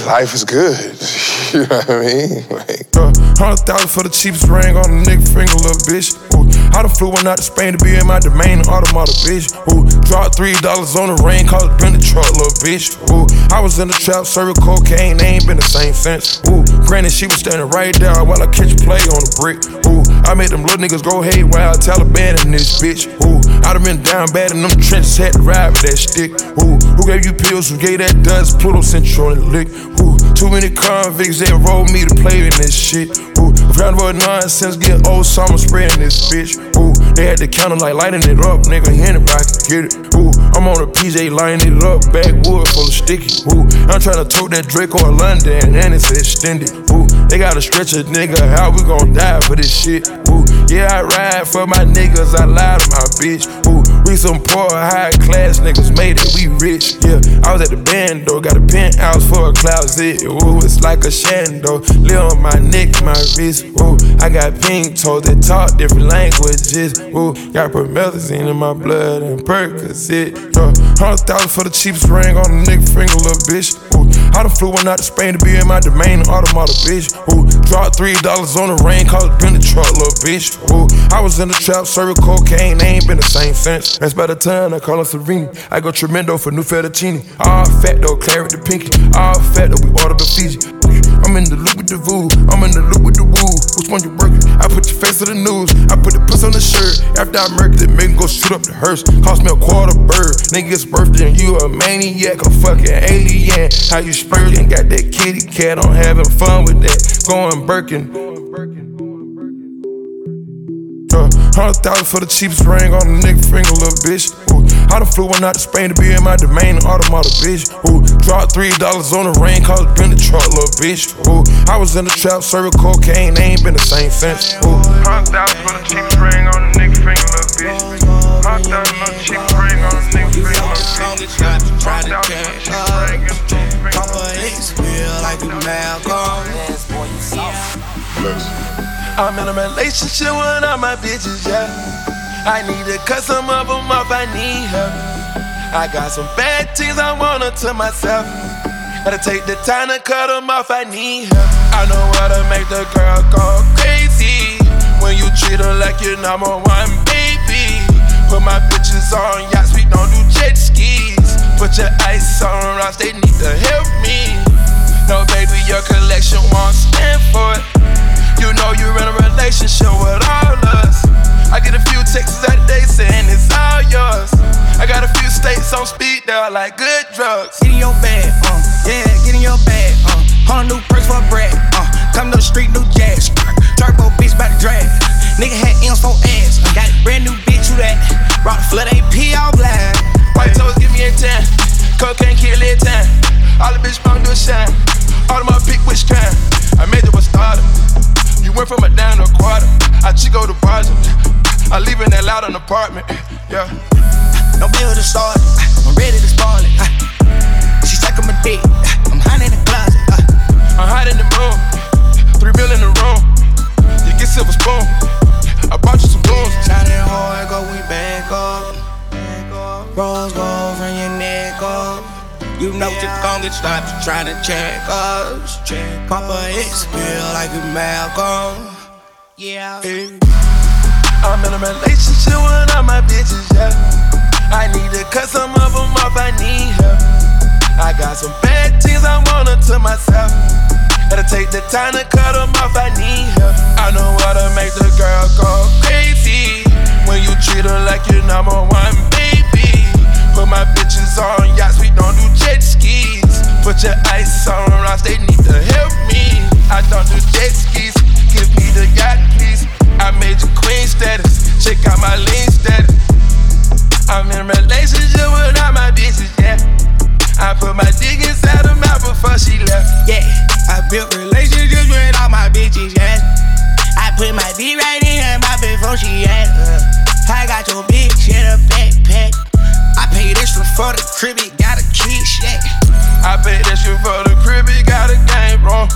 Life is good. you know what I mean? Like, Uh, Hundred thousand for the cheapest ring on the nigga finger, little bitch. Ooh, I done flew one out to Spain to be in my domain, automata, bitch. Ooh, dropped three dollars on the rain, called it been the truck, little bitch. Ooh, I was in the trap, serving cocaine, they ain't been the same since. Ooh, granted, she was standing right there while I catch play on the brick. Ooh, I made them little niggas go haywire, Taliban in this bitch. Ooh, I done been down bad in them trenches, had to ride with that stick. Ooh, who gave you pills? Who gave that dust? Pluto Central the lick. Ooh, too many convicts, that rolled me to play in this shit. Ooh, round about nonsense, get old summer spreading this bitch. They had the counter like lighting it up, nigga, anybody can get it. Ooh, I'm on a PJ lining it up, backwood full of sticky. Ooh, I'm trying to tote that Drake or London, and it's extended. Ooh, they gotta stretch a nigga, how we gon' die for this shit? Ooh, yeah, I ride for my niggas, I lie to my bitch. Ooh, we some poor, high class niggas made it, we rich. Yeah, I was at the band though, got a penthouse for a closet. Ooh, it's like a shando, live on my neck, my wrist. Ooh, I got pink toes that talk different languages. Ooh, got promethazine in my blood and Percocet. Yeah, hundred thousand for the cheapest ring on the nigga finger, little bitch. I done flew one out to Spain to be in my domain, automata, bitch. Who dropped three dollars on the rain, called it been the truck, little bitch. Who I was in the trap, serving cocaine, they ain't been the same since. That's by the time I call her Serena. I go tremendo for new fettuccine. All fat though, claret the pinky. All fat though, we order the Fiji. I'm in the loop with the voo, I'm in the loop with the woo. Which one you working? I put your face to the news. I put the puss on the shirt. After I murked it, make go shoot up the hearse. Cost me a quarter bird. Nigga's birthday and you a maniac, a fucking alien. How you spurting? Got that kitty cat, I'm having fun with that. Going Birkin. Hundred thousand for the cheapest ring on the nigga finger, little bitch. Ooh, I done flew one out to Spain to be in my domain, automata, bitch. Ooh, dropped three dollars on the rain, called it been the truck, little bitch. Ooh, I was in the trap, serving cocaine, they ain't been the same since. Ooh, hundred thousand for the cheapest ring on the nigga finger, little bitch. Hundred thousand for the cheapest ring on the nigga finger, little bitch. Try to catch up. Papa X feel like a Malcolm. I'm in a relationship with all my bitches, yeah. I need to cut some of them off, I need help. I got some bad things I want to myself. Gotta take the time to cut them off, I need help. I know how to make the girl go crazy. When you treat her like your number one baby. Put my bitches on yachts, we don't do jet skis. Put your ice on rocks, they need to help me. No, baby, your collection won't stand for it. You know you're in a relationship with all us. I get a few texts out saying it's all yours. I got a few states on speed that dial like good drugs. Get in your bag, uh, yeah, get in your bag, uh. Hundred new perks for a brat, uh. Come to the street, new jazz. Uh. Turbo bitch by the drag. Nigga had M's for ass. I got a brand new bitch who that. Rock flood AP all black. White toes give me a 10. Cocaine kill it 10. All the bitch bong do a shine. All of my pick which kind. I made it with stardom. You went from a dime to a quarter. I chico the project shit got an apartment. Yeah. No bill to start. I'm ready to spoil it. Uh. She sucking my dick. Uh, I'm hiding in the closet. Uh. I'm hot in the moon. Three bill in the room. You get silver spoon. I bought you some blues. Shining hard, go we back up. Rose gold from your neck up. You know you gon' get stopped trying to check us. Papa X feel like a Malcolm. Yeah. I'm in a relationship with all my bitches, yeah. I need to cut some of them off, I need help. I got some bad things I want to myself. Gotta take the time to cut them off, I need help. I know how to make the girl go crazy. When you treat her like your number one baby. Put my bitches on yachts, we don't do jet skis. Put your ice on rocks, they need to help me. I don't do jet skis, give me the yacht. I made you queen status, check out my lean status. I'm in relationship with all my bitches, yeah. I put my dick inside her mouth before she left. Yeah, I built relationships with all my bitches, yeah. I put my dick right in her mouth before she asked. Uh, I got your bitch in a backpack. I paid extra for the crib, it got a key shack. I paid extra for the crib, it got a game room.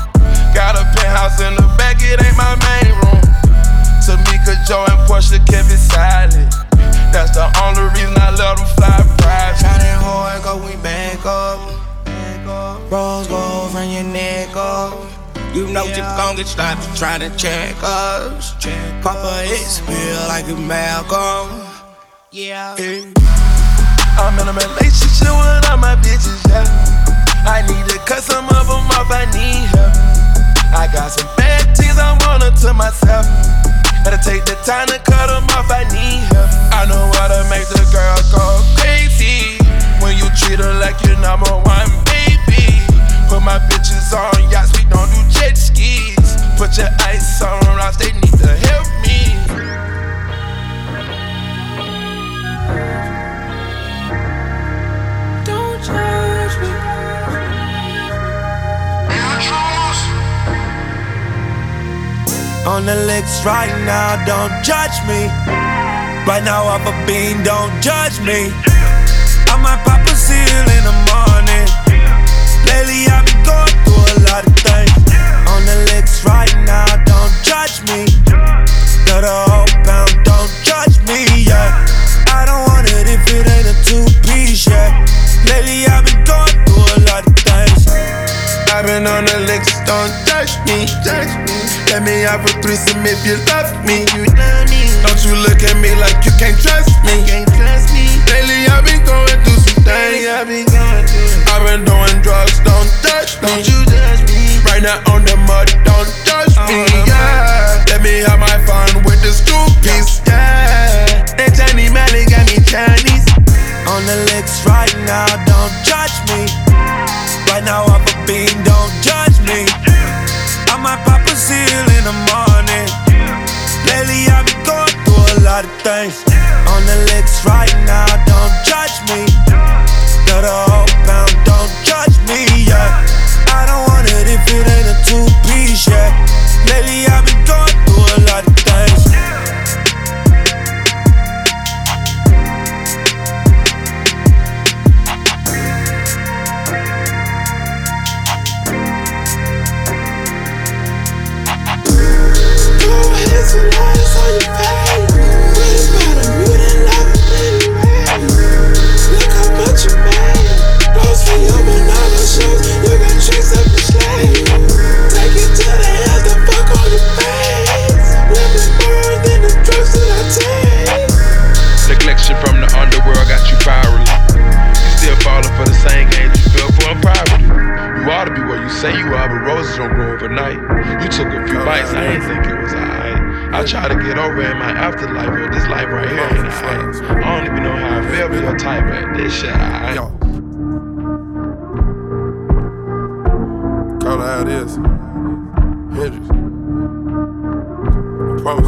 Got a penthouse in the back, it ain't my main room. Tamika, Joe, and Portia kept it silent. That's the only reason I let them fly private. Shining hard, go we back up. Rose gold from your neck up. You know you gon' get stopped trying to check us. Papa X feel like a Malcolm. Yeah. I'm in a relationship with all my bitches, yeah. I need to cut some of them off, I need help. I got some bad things I wanna to myself. Gotta take the time to cut them off, I need help. I know how to make the girl go crazy. When you treat her like your number one baby. Put my bitches on yachts, we don't do jet skis. Put your ice on rocks, they need to help me. On the licks right now, don't judge me. Right now, off a bean, don't judge me. I might pop a seal in the morning. Lately, I've been going through a lot of things. On the licks right now, don't judge me. Got a whole pound, I've on the licks, don't judge me. Let me have a threesome if you love me. You love me. Don't you look at me like you can't trust me. Can't trust me. Lately I've been going through some things. I've been going through. I've been doing drugs, don't judge me. Don't you judge me. Right now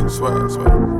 swear, swear.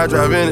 I drive in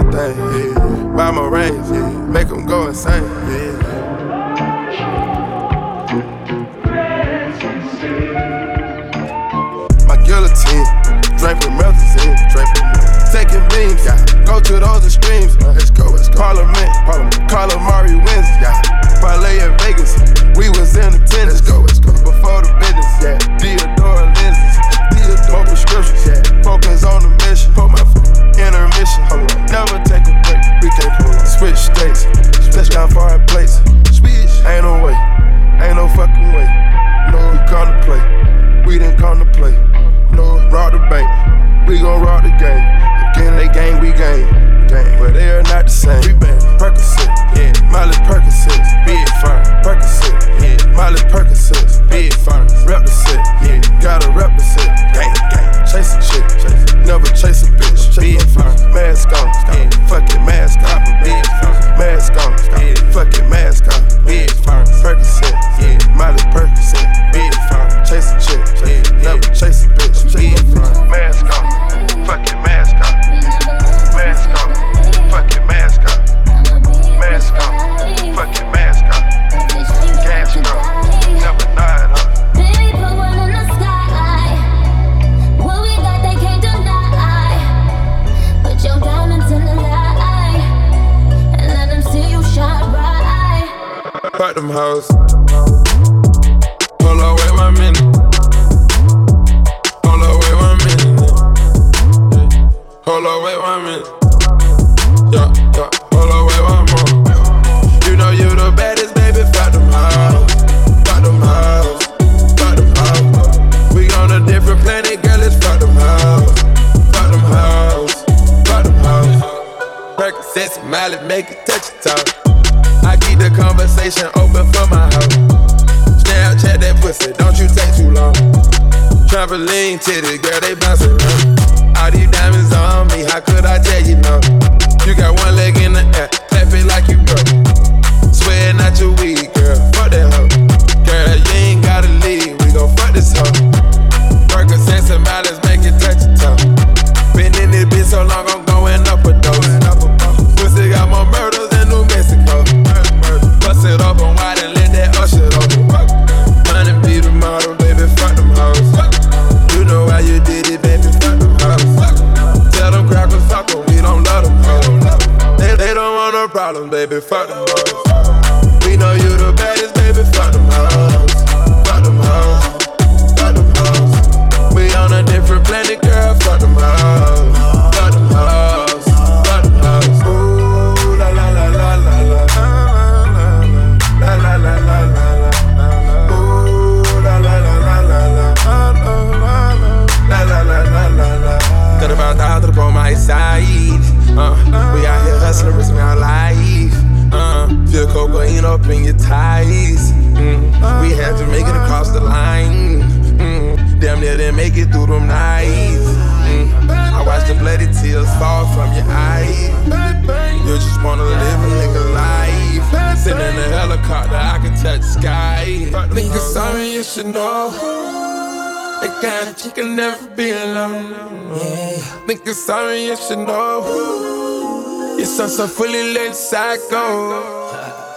that you can never be alone. Yeah. Think you're sorry, you should know. You're so, so fully lit psycho.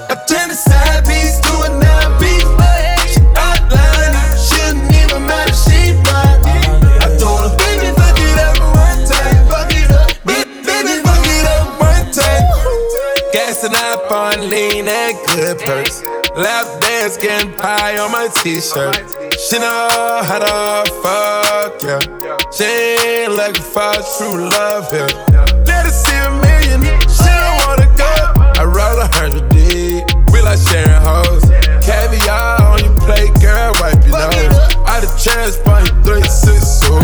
I tend to say. Lean, that good purse. Lap dance, getting pie on my t-shirt. She know how to fuck, yeah. She ain't looking for true love here. Let her see a million, she don't wanna go. I roll a hundred deep, we like sharing hoes. Caviar on your plate, girl, wipe your nose. Out of chance, point three, six, so.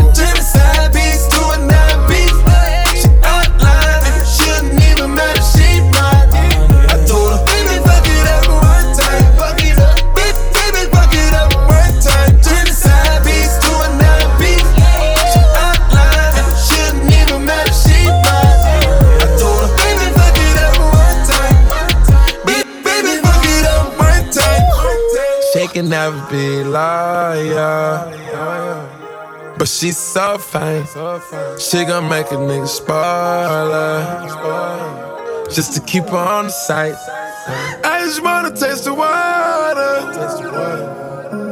Be loyal. But she's so fine. She gon' make a nigga spoiler. Just to keep her on the site. I just wanna taste the water.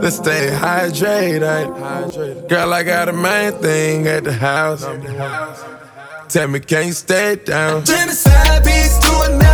Let's stay hydrated. Girl, I got a main thing at the house. Tell me, can you stay down? Genocide piece to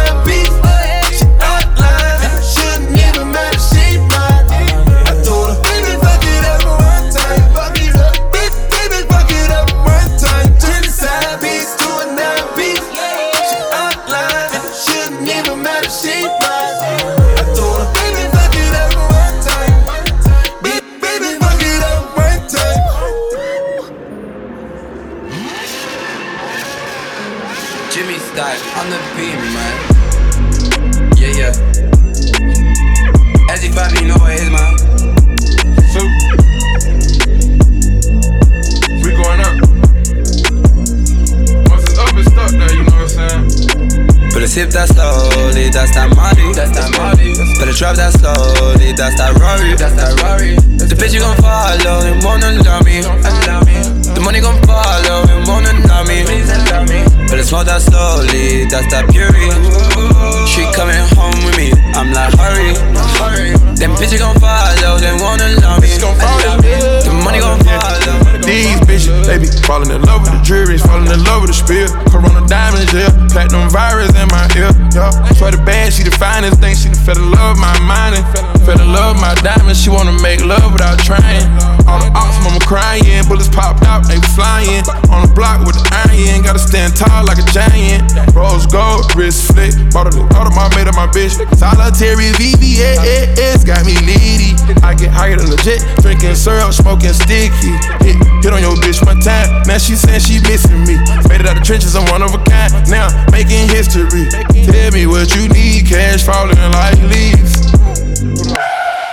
my. Solitary VVS got me needy. I get higher than legit, drinking syrup, smoking sticky. Hit, hit on your bitch one time. Now she saying she missing me. Made it out the trenches, I'm one of a kind. Now making history. Tell me what you need, cash falling like leaves.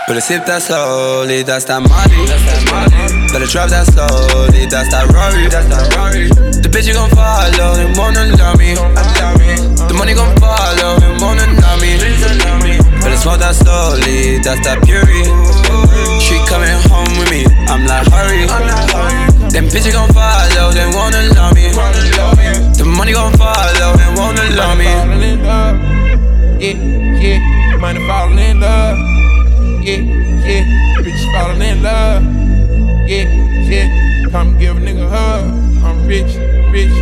Better sip that slowly, that's that money. Better drop that slowly, that's that Rory. The bitch you gon' follow and wanna love me. The money gon' follow and wanna smoke that slowly, that's that Puree. She coming home with me, I'm like hurry. Them bitches gon' follow, they wanna love me. The money gon' follow and wanna love me. Yeah, yeah, money falling in love. Yeah, yeah, bitches falling in love. Yeah, yeah, come give a nigga a hug. I'm rich, rich.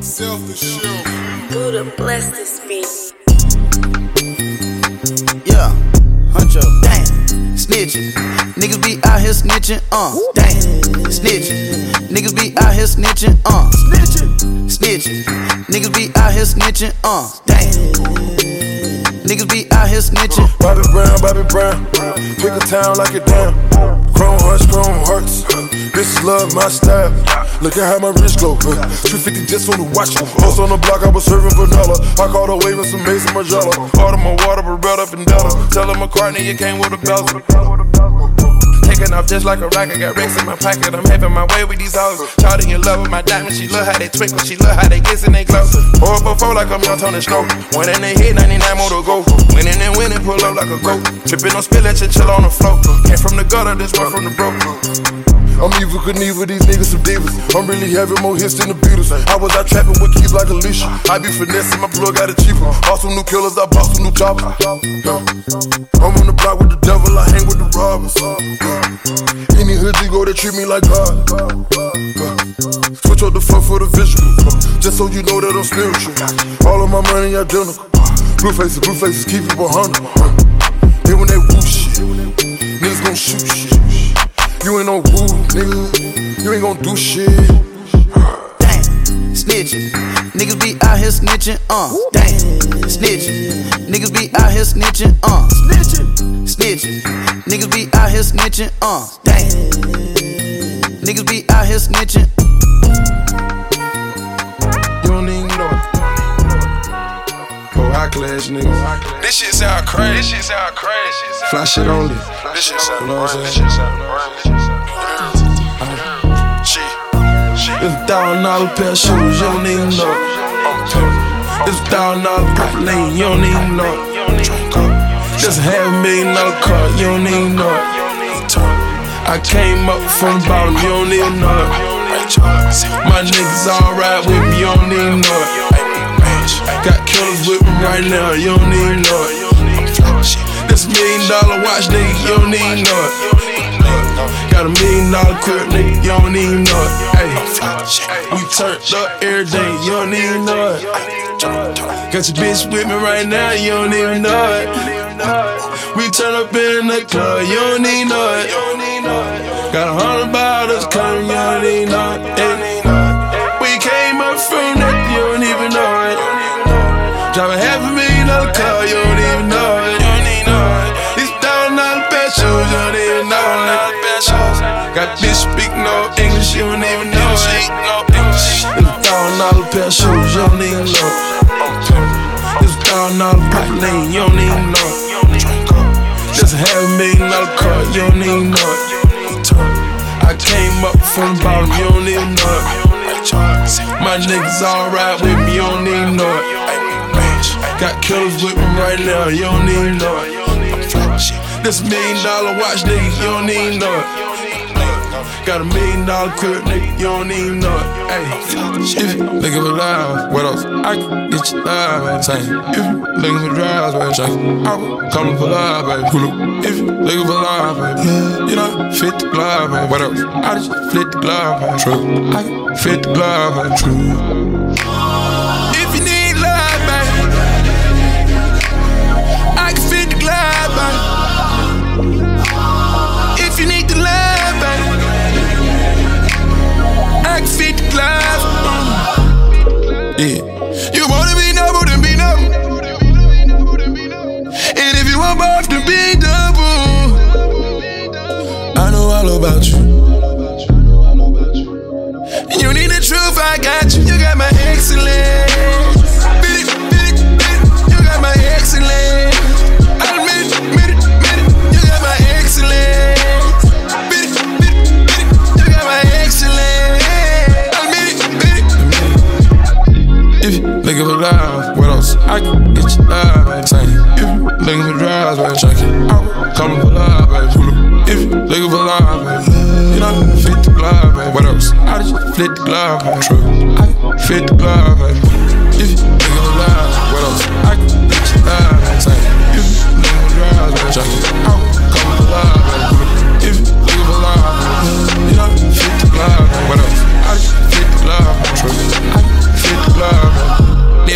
Self-assured. Buddha bless this snitching, uh, damn, snitching. Niggas be out here snitching, uh, snitching, snitching. Niggas be out here snitching, uh, damn. Niggas be out here snitching. Bobby Brown, Bobby Brown. Pick a town like it down. Chrome hearts, chrome hearts. Bitches love my style. Look at how my wrist glow. Uh, 350 just on the watch. Post on the block, I was serving vanilla. I called a wave and some Maison Margiela. Order my water, but red up and down. Tell him McCartney, you came with a bezel. Taking off just like a rocket, got racks in my pocket. I'm having my way with these hoes. Charlie in love with my diamonds, she love how they twinkle, she love how they kiss and they glow. Pour up before like I'm young Tony Snow. One in the hit, 99 more to go. Winning and winning, pull up like a goat. Tripping on spillage, and chill on the floor. Came from the gutter, this one from the broke. I'm Evel Knievel, these niggas some divas. I'm really having more hits than the Beatles. I was out trapping with keys like Alicia. I be finessing, my plug got it cheaper. Bought some new killers, I bought some new choppers. Yeah. I'm on the block with the devil, I hang with the robbers. Any hood you go, they treat me like God. Switch up the fuck for the visual. Just so you know that I'm spiritual. All of my money identical. Blue faces, blue faces, keep it 100. Then when they woo shit, niggas gon' shoot shit. You ain't no woo, nigga. You ain't gon' do shit. Damn, snitching. Niggas be out here snitching, uh. Damn, snitching. Niggas be out here snitching, uh. Snitching. Snitching. Niggas be out here snitching, uh. Damn. Niggas be out here snitching. Oh, high class niggas. This shit sound crazy. This shit sound crazy. Fly shit only. This shit sound You know what I'm crazy. This shit sound crazy. She. It's a thousand dollar pair of shoes, you don't even know it. It's a thousand dollar purple lane, you don't even know. Just a half million dollar car, you don't even know. I came up from the bottom, you don't even know. My niggas all ride with me, you don't even know. Got killers with me right now, you don't even know oh, it. This million dollar watch, nigga, you don't even know it. Got a million dollar crib, nigga, you don't even know it. Hey, we turned up every day, you don't even know it. Got your bitch with me right now, you don't even know it. We turn up in the club, you don't even know it. Got a hundred bottles coming, you don't even know it. A half a million dollar car, you don't even know it. These thousand dollar bad shoes, you don't even know it. Got bitch speak no English, you don't even know it. It's thousand dollar pair of shoes, you don't even know it. It's a thousand dollar purple lane, you don't even know it. Just a half a million dollar car, you don't even know it. I came up from the bottom, you don't even know it. My niggas all ride with me, you don't even know it. Got killers with me right now, you don't even know it. This million dollar watch, nigga, you don't even know it. Got a million dollar crib, nigga, you don't even know it. Hey, if you looking for love, what else? I can get you love, baby. If you looking for drugs, baby. I will come for love, baby. If you looking for love, baby, you know, fit the glove, baby. What else? I just flip the glove, baby. True. I fit the glove, baby. True. About you. You need the truth, I got you. You got my excellence. It, beat it. You got my excellence. Admit it, admit it, admit it. You got my excellence. It, beat it. You got my excellence. It, admit it, admit it. If you looking for love, what else? I can get you love, baby. If you looking for drugs, baby, check it. I'm coming for love, baby. If you looking for love, glove, baby. What else? I just flip the glove, baby. True. I fit the glove, baby. If you for love, what else? I can get you love, baby. Say, if you looking for drugs, baby,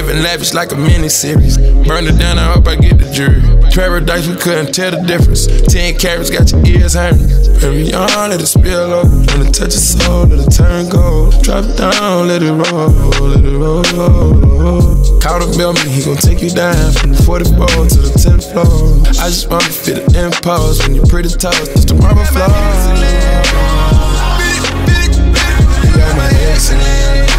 Living lavish like a mini series. Burn it down, I hope I get the jury. Paradise, we couldn't tell the difference. Ten carats got your ears. Put me on, let it spill over. When it touch your soul, let it turn gold. Drop it down, let it roll, let it roll. Call the bellman, he gon' take you down from the 44 to the 10th floor. I just wanna feel the impulse when you're pretty tough, just the marble floor. You got my excellence. Admit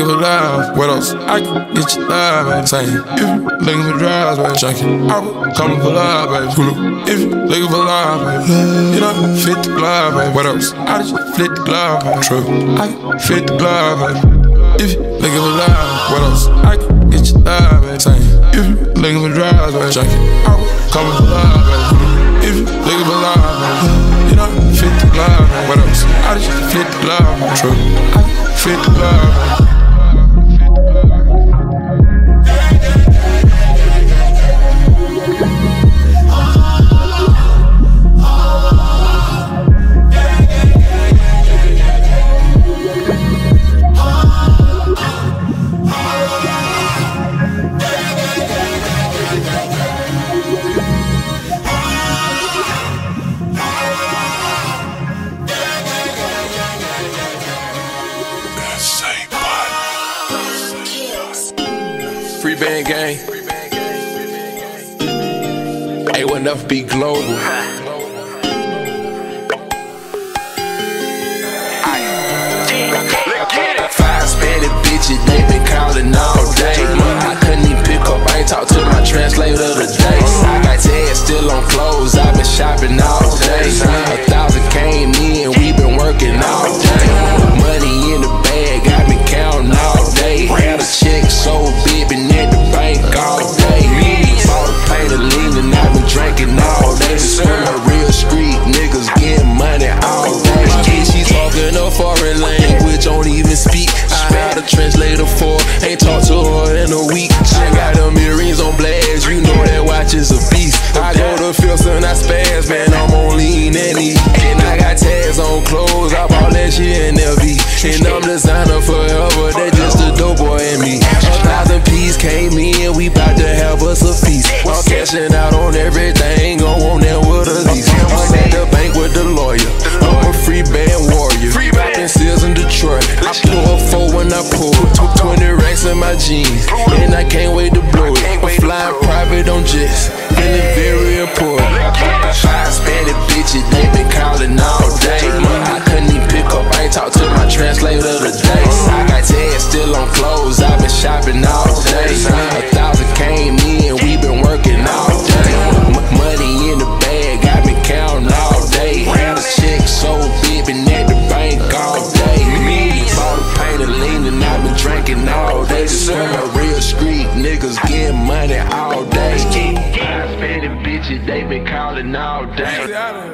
looking for love, what else? I can get you love, baby. Say, if you looking for drugs, baby, it. I'm coming for love, baby. If you looking for love, baby, you know, fit the glove, baby. What else? I just flip the glove, baby. True. I fit the glove, baby. If you looking for love, what else? I can get you love, baby. Say, if you looking for drugs, baby, it. I'm coming for love, baby. If you looking for love, baby, you know, fit the glove, baby. What else? I just flip the glove, baby. True. I fit the glove. Be global. Five Spanish bitches, they been calling all day. I couldn't even pick up, I ain't to my translator today. I got tags still on clothes, i been shopping all shit in LV. And I'm designer forever, that just a dope boy in me. A thousand P's came in, we bout to have us a feast. I'm cashing out on everything, go on there with a lease. I'm at the bank with the lawyer, I'm a free band warrior. Popping seals in Detroit, I pull a four when I pull. 20 racks in my jeans, and I can't wait to blow it. I'm flying private on jets, feeling very important. Five Spanish bitches, they been calling all day. Talk to my translator today. I got tags still on clothes, I've been shopping all day. A thousand came in, we been working all day. M- money in the bag, i been counting all day. Had a check so big, been at the bank all day. Me, bought a paint of lean and I've been drinking all day. Swim a real street, niggas getting money all day. Spanish bitches, they been calling all day.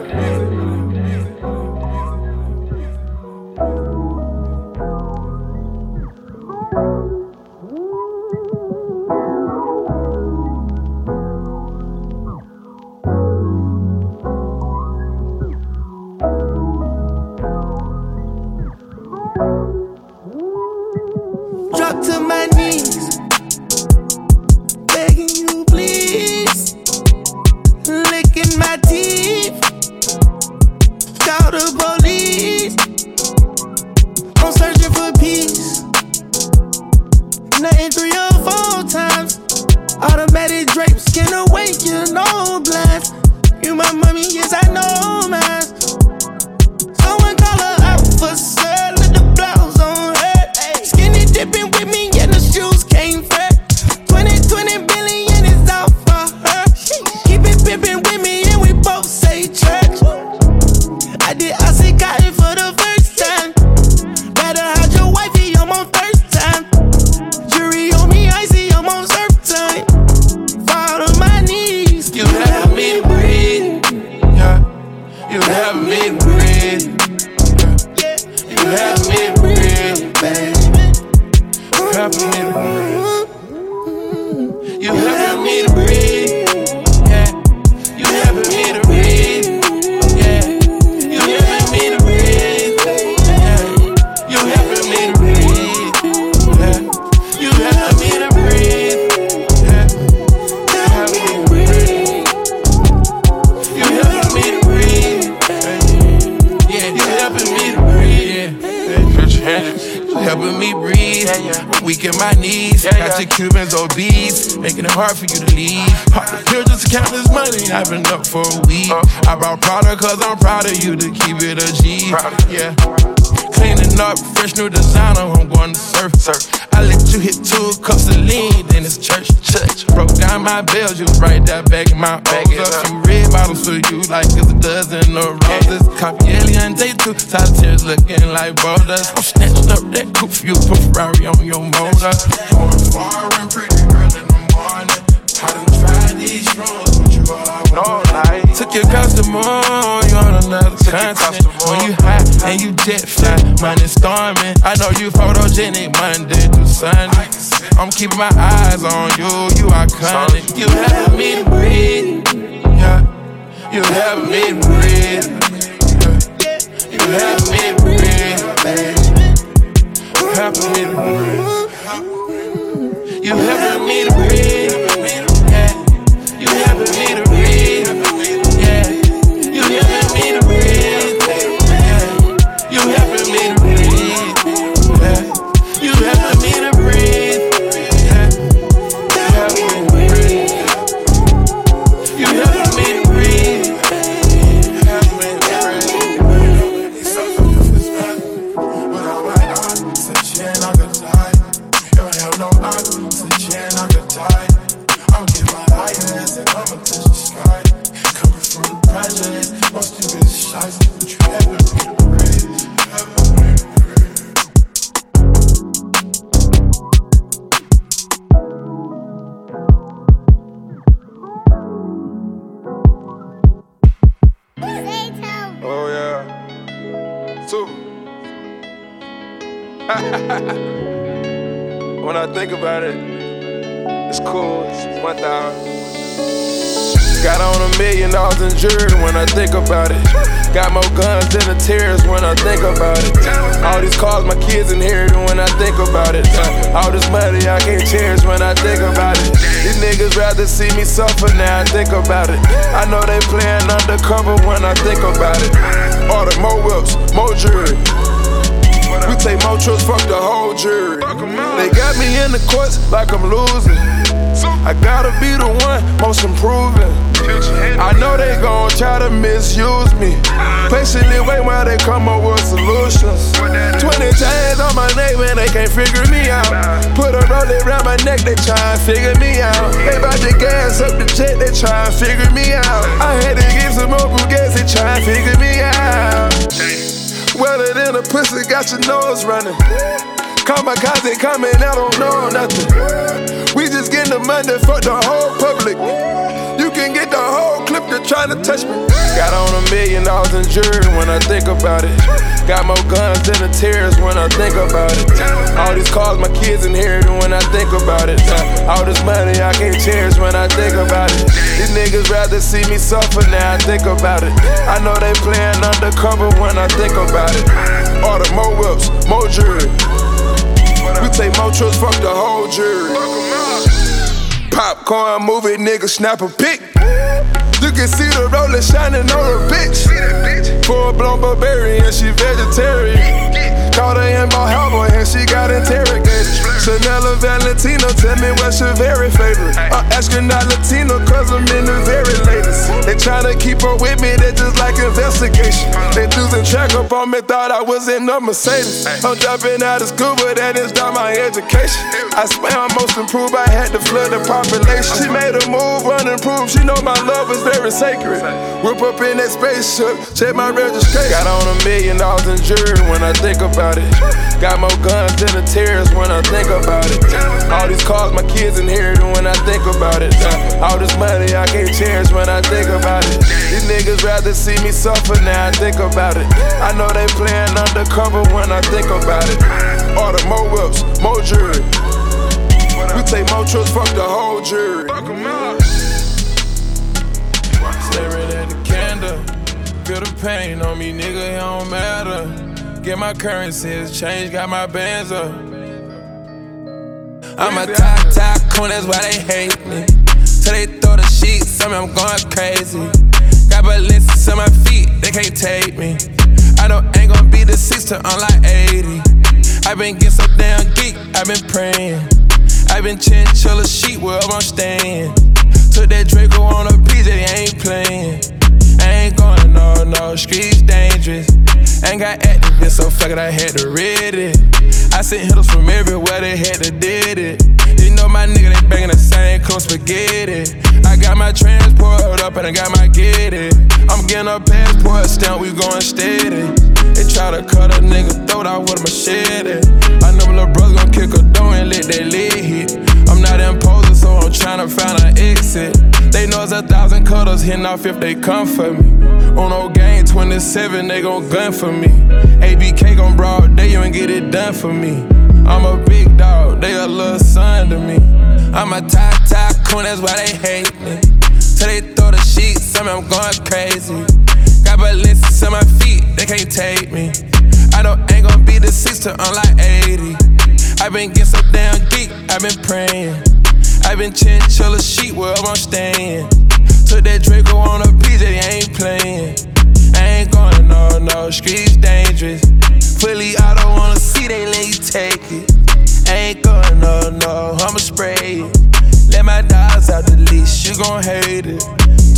Like. I'm snatching up that coupe for you, put Ferrari on your motor. Going far and pretty girl in the morning. I done tried these strolls, but you all I want. Took your customer, you on another continent. When you hot and you jet fly, money storming. I know you photogenic Monday through Sunday. I'm keeping my think about it, it's cool. It's one thousand. Got on a million dollars in jewelry when I think about it. Got more guns than the tears when I think about it. All these cars my kids inherited when I think about it. All this money I can't cherish when I think about it. These niggas rather see me suffer now I think about it. I know they playing undercover when I think about it. All the more whips, more jewelry. We take more trips, fuck the whole jury. They got me in the courts like I'm losing. I gotta be the one most improving. I know they gon' try to misuse me. Patiently wait while they come up with solutions. 20 chains on my neck when they can't figure me out. Put a roll around my neck, they try and figure me out. They bout to gas up the jet, they try and figure me out. I had to give some more Bugatti, they try and figure me out. Wetter than a pussy, got your nose running. Kamikaze coming, I don't know nothing. We just getting the money for the whole public. You can get the whole clip to try to touch me. Got on a million dollars in jewelry when I think about it. Got more guns than the tears when I think about it. All these cars my kids inherited when I think about it. All this money I can't cherish when I think about it. These niggas rather see me suffer now I think about it. I know they playing undercover when I think about it. Order more whips, more jewelry. We take more trips, fuck the whole jury. Popcorn movie, nigga, snap a pic. You can see the roller shining on her bitch. Full blown barbarian, she vegetarian. Caught her in Bal Harbour and she got interrogated. Chanel or Valentino, tell me what's your very favorite. I'm asking not Latino, cause I'm in the very latest. They tryna keep up with me, they just like investigation. Uh. They losing track up on me, thought I was in a Mercedes. I'm dropping out of school, but that is not my education. I swear I'm most improved, I had to flood the population. She made a move, unimproved, she know my love is very sacred. Whip up in that spaceship, check my registration. Got on a million dollars in jewelry when I think about it. Got more guns than the tears when I think about it. All these cars my kids inherited when I think about it. All this money I can't cherish when I think about it. These niggas rather see me suffer now I think about it. I know they playing undercover when I think about it. All the more whips, more jewelry. We take more trips, fuck the whole jury. Staring at the candle. Feel the pain on me, nigga, it don't matter. Get my currencies change, got my bands up. I'm a top tycoon, that's why they hate me. So they throw the sheets, on me, I'm going crazy. Got Balenciagas on my feet, they can't take me. I know ain't gonna be the six to unlike 80. i been getting so damn geek, i been praying. i been chinchilla sheet wherever I'm staying. Took that Draco on a PJ, ain't playing. I ain't going no, no, streets dangerous. Ain't got activists, so fuck it, I had to read it. I sent hitters from everywhere, they had to did it. You know my nigga, they banging the same clone spaghetti. I got my transport up and I got my get it. I'm getting a passport stamp, we goin' steady. They try to cut a nigga throat out with a machete. I know my little brother gon' kick a door and let that lid hit. I'm not imposing, so I'm tryna find an exit. They know it's a thousand cutters hitting off if they come for me. On no game 27, they gon' gun for me. ABK gon' broad day, you ain't get it done for me. I'm a big dog, they a little son to me. I'm a top tycoon, that's why they hate me. So they throw the sheets on me, I'm going crazy. Got Balenciagas on my feet, they can't take me. I know ain't gon' be the six to unlike 80. i been getting so damn geek, i been praying. I been chinchilla sheet wherever I'm staying. Took that Draco on a PJ, ain't playing. I ain't going no, no, streets dangerous. Fully auto on the seat, they let you take it. I ain't going no, no, I'ma spray it. Let my dogs out the leash, you gon' hate it.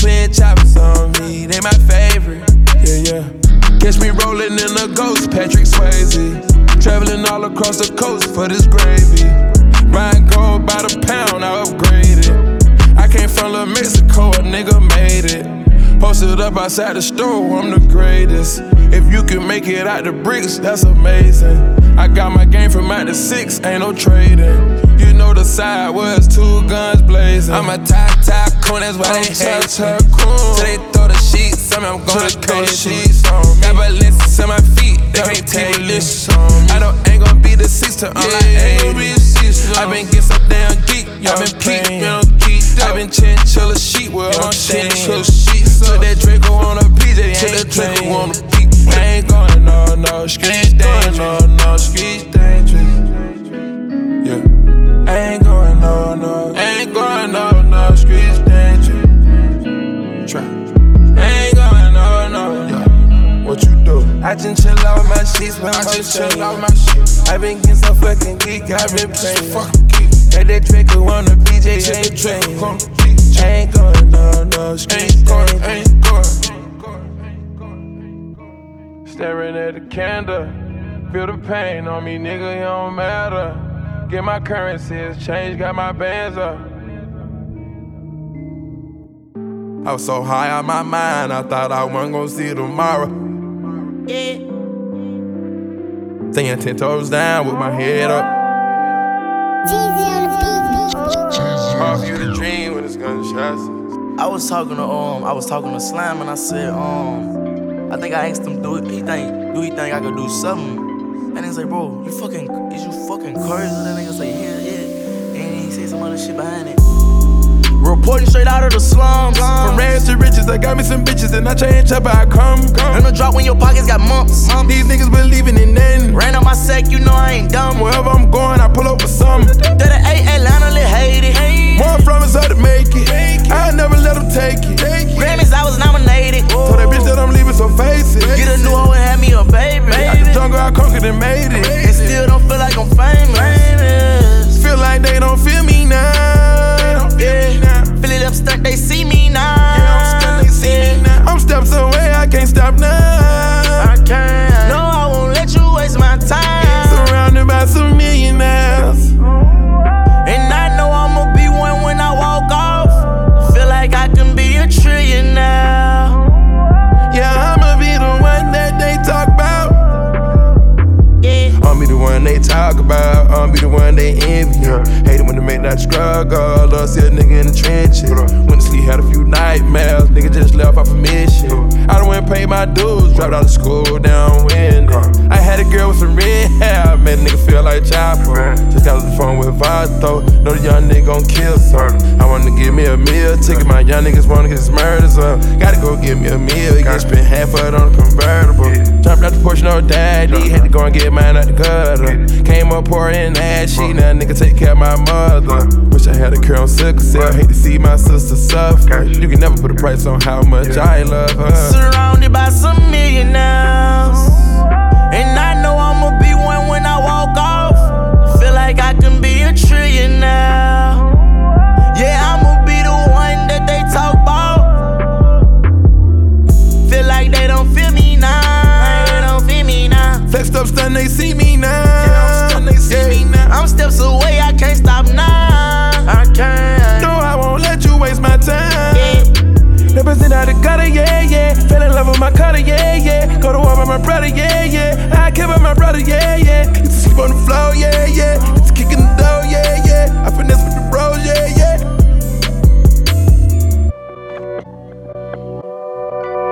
Twin choppers on me, they my favorite. Yeah, yeah. Catch me rolling in a ghost, Patrick Swayze. Traveling all across the coast for this gravy. Buying gold by the pound, I upgraded. I came from La Mexico, a nigga made it. Posted up outside the store, I'm the greatest. If you can make it out the bricks, that's amazing. I got my game from out the six, ain't no trading. You know the side was two guns blazing. I'm a top top coon, that's why they hate me. So they throw the sheets, on me, I'm gonna throw the sheets on me. Got balances on my feet, they can't take this on me. I know ain't gonna be the six to I'm like 80. i been getting so damn geek, i been peep, you know, geek. i been chinchilla sheet, well, I'm chinchilla sheets. Took that Draco on a PJ, ain't that Draco on a peep. I ain't going no, no, street dangerous. No, no, street dangerous. Yeah. I ain't going no, no. Ain't going no, no, streets dangerous. Trap. Ain't going no, no. Yeah. What you do? I just chill out my sheets, man. I just chill out my sheets. I been getting so fucking geek, I been playing. Fucking geek. Got that Draco on the BJ, ain't train. Ain't going no, no, streets ain't going, ain't going. Staring at the candle. Feel the pain on me, nigga, it don't matter. Get my currencies changed, got my bands up. I was so high on my mind, I thought I wasn't gonna see tomorrow. Yeah. Staying ten toes down with my head up. Hard for you to dream when it's gunshots. I was talking to um, I was talking to Slime and I said um, I think I asked him do he think do he think I could do something? And he's like, bro, you fucking is you fucking crazy? That nigga say yeah yeah, and he said some other shit behind it. Reporting straight out of the slums. From rags to riches, I got me some bitches and I change up how I come. And the drop when your pockets got mumps. These niggas believing in nothing. Ran on my sack, you know I ain't dumb. Wherever I'm going, I pull up with some. That a eight Atlanta, lit Haiti. More from us how to make it. I never let them take it. Grammys, I was nominated. Told that bitch that I'm leaving, so face it. Get a new hoe and have me a baby. Out the jungle, I conquered and made it. And still don't feel like I'm famous. Feel like they don't feel me now. Yeah. Feel it up stunt, they see me now. Yeah, I'm they see me now. I'm steps away, I can't stop now. I can't. No, I won't let you waste my time. Surrounded by some millionaires. They talk about. I'm be the one they envy. Hate it when they make that struggle. Love see a nigga in the trenches. Sleep, had a few nightmares. Nigga just left off a mission. I done went and paid my dues. Dropped out of school down windy. I had a girl with some red hair. Made a nigga feel like Chopper. Just got off the phone with Vato. Know the young nigga gon' kill some. I wanna give me a meal ticket. My young niggas wanna get his murders up. Gotta go get me a meal. Get spent half of it on a convertible. Jumped out the Porsche, no daddy. Had to go and get mine out the gutter. Came up pouring ashy. Now nigga take care of my mother. Wish I had a girl on sickle cell. Hate to see my sister suffer. You can never put a price on how much I love her. Surrounded by some millionaires. And I know I'ma be one when I walk off. Feel like I can be a trillion now. Yeah, I'ma be the one that they talk about. Feel like they don't feel me now. They don't feel me now. Flexed up, stun, they see me now. Stun, they see me now. I'm steps away, I can't stop Represent out the gutter, yeah, yeah. Fell in love with my cutter, yeah, yeah. Go to war with my brother, yeah, yeah. I care about my brother, yeah, yeah. Used to sleep on the floor, yeah, yeah. Used to kick in the door, yeah, yeah. I finesse with the bros, yeah, yeah.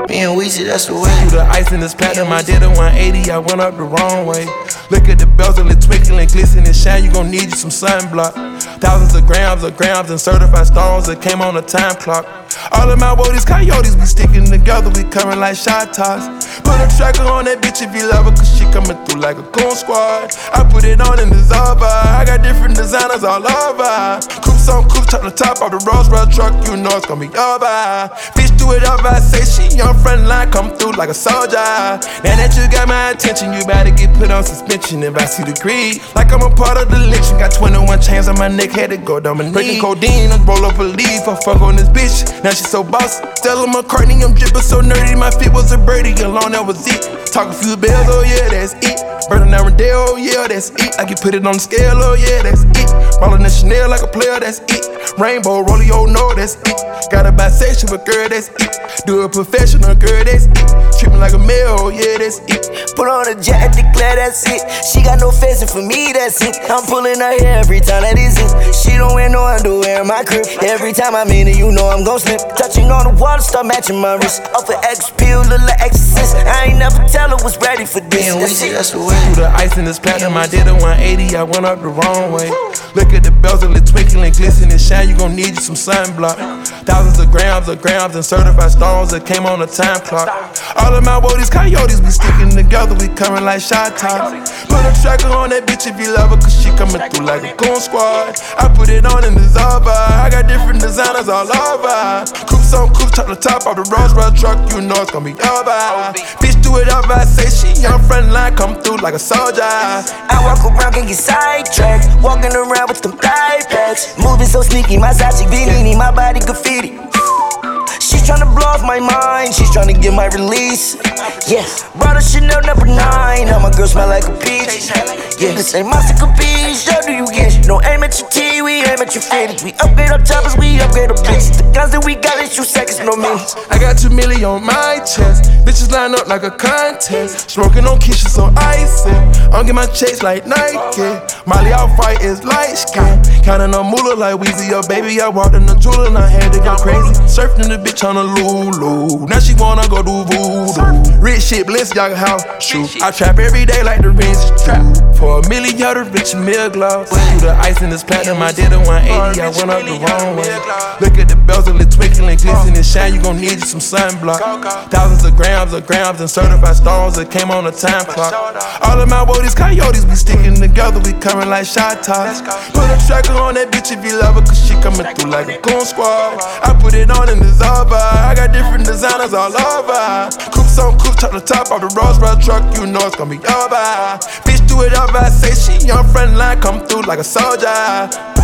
Me and Weezy, that's the way. Through the ice in this platinum, I did a 180, I went up the wrong way. Look at the bells and the twinkling, glisten and shine, you gon' need you some sunblock. Thousands of grams of grams and certified stones that came on a time clock. All of my woadies, coyotes, we sticking together, we coming like shot toss. Put a tracker on that bitch if you love her, cause she coming through like a goon squad. I put it on in the Zava, I got different designers all over. Coops on coops, top the top of the Rolls Royce truck, you know it's gonna be over. Bitch, it up, I say she on front line, come through like a soldier. Now that you got my attention, you better get put on suspension if I see the greed. Like I'm a part of the lynching, got 21 chains on my neck, had to go down my knee. Breaking codeine, I roll up a leaf, I fuck on this bitch. Now she so boss. Stella McCartney, I'm drippin' so nerdy, my feet was a birdie, alone that was it. Talk a few bells, oh yeah, that's it. Burning down Rodeo, oh yeah, that's it. I can put it on the scale, oh yeah, that's it. Ballin' the Chanel like a player, that's it. Rainbow, rollie Rolio, no, that's it. Got a bisexual girl, that's it. Do a professional girl, that's it. Treat me like a male, yeah, that's it. Put on a jacket, declare that's it. She got no face, and for me, that's it. I'm pulling her hair every time that is it. She don't wear no underwear in my crib. Every time I'm in it, you know I'm gon' slip. Touching on the water, start matching my wrist. Off an X pill, look like exorcist. I ain't never tell her was ready for this. Damn, we see that's the way. Through the ice in this platinum, I did a 180, I went up the wrong way. Look at the bezel, it twinkling, glistening, and shine. You gon' need you some sunblock. Thousands of grams of grams and certified stones that came on the time clock. All of my woodies, coyotes, we sticking together, we coming like shot tops. Put a tracker on that bitch if you love her, cause she coming through like a goon squad. I put it on in the Zaba. I got different designers all over. Coops on coops, top the top of the Rolls Royce truck, you know it's gonna be over. Bitch, do up, I say she on front line, come through like a soldier. I walk around, can get sidetracked. Walking around with them thigh packs. Moving so sneaky, my Sachi Bellini, my body graffiti. She's tryna blow off my mind, she's tryna get my release. Yeah, brought a Chanel number nine, now my girl smell like a peach. Yeah, this ain't my second piece, how do you get? No aim at your T, we aim at your fitted. We upgrade our choppers, we upgrade our bitches. The guns that we got, they shoot seconds, no minutes. I got two million on my chest. Bitches line up like a contest. Smoking on Keisha, so icy. I'm get my chase like Nike. Molly off fight is light skin. Counting on moolah like Weezy. Your baby, I walked in the jeweler and I had to go crazy. Surfing the bitch on Lulu. Now she wanna go do voodoo. Rich shit, Balenciaga house. Shoot. I trap every day like the rinse trap. For a million, y'all the rich meal gloves. Through the ice in this platinum, I did a 180. I went up the wrong way. Look at the bells and the twinkling, and glistening, and shine. You gon' need you some sunblock. Thousands of grams of grams and certified stones that came on the time clock. All of my woodies, coyotes, we sticking together, we coming like shot tops. Put a tracker on that bitch if you love her, cause she coming through like a goon squad. I put it on in the Zaba. I got different designers all over. Coops on coops, top the top of the Rolls Royce truck, you know it's gonna be over. Bitch, do it I say she on front line, come through like a soldier.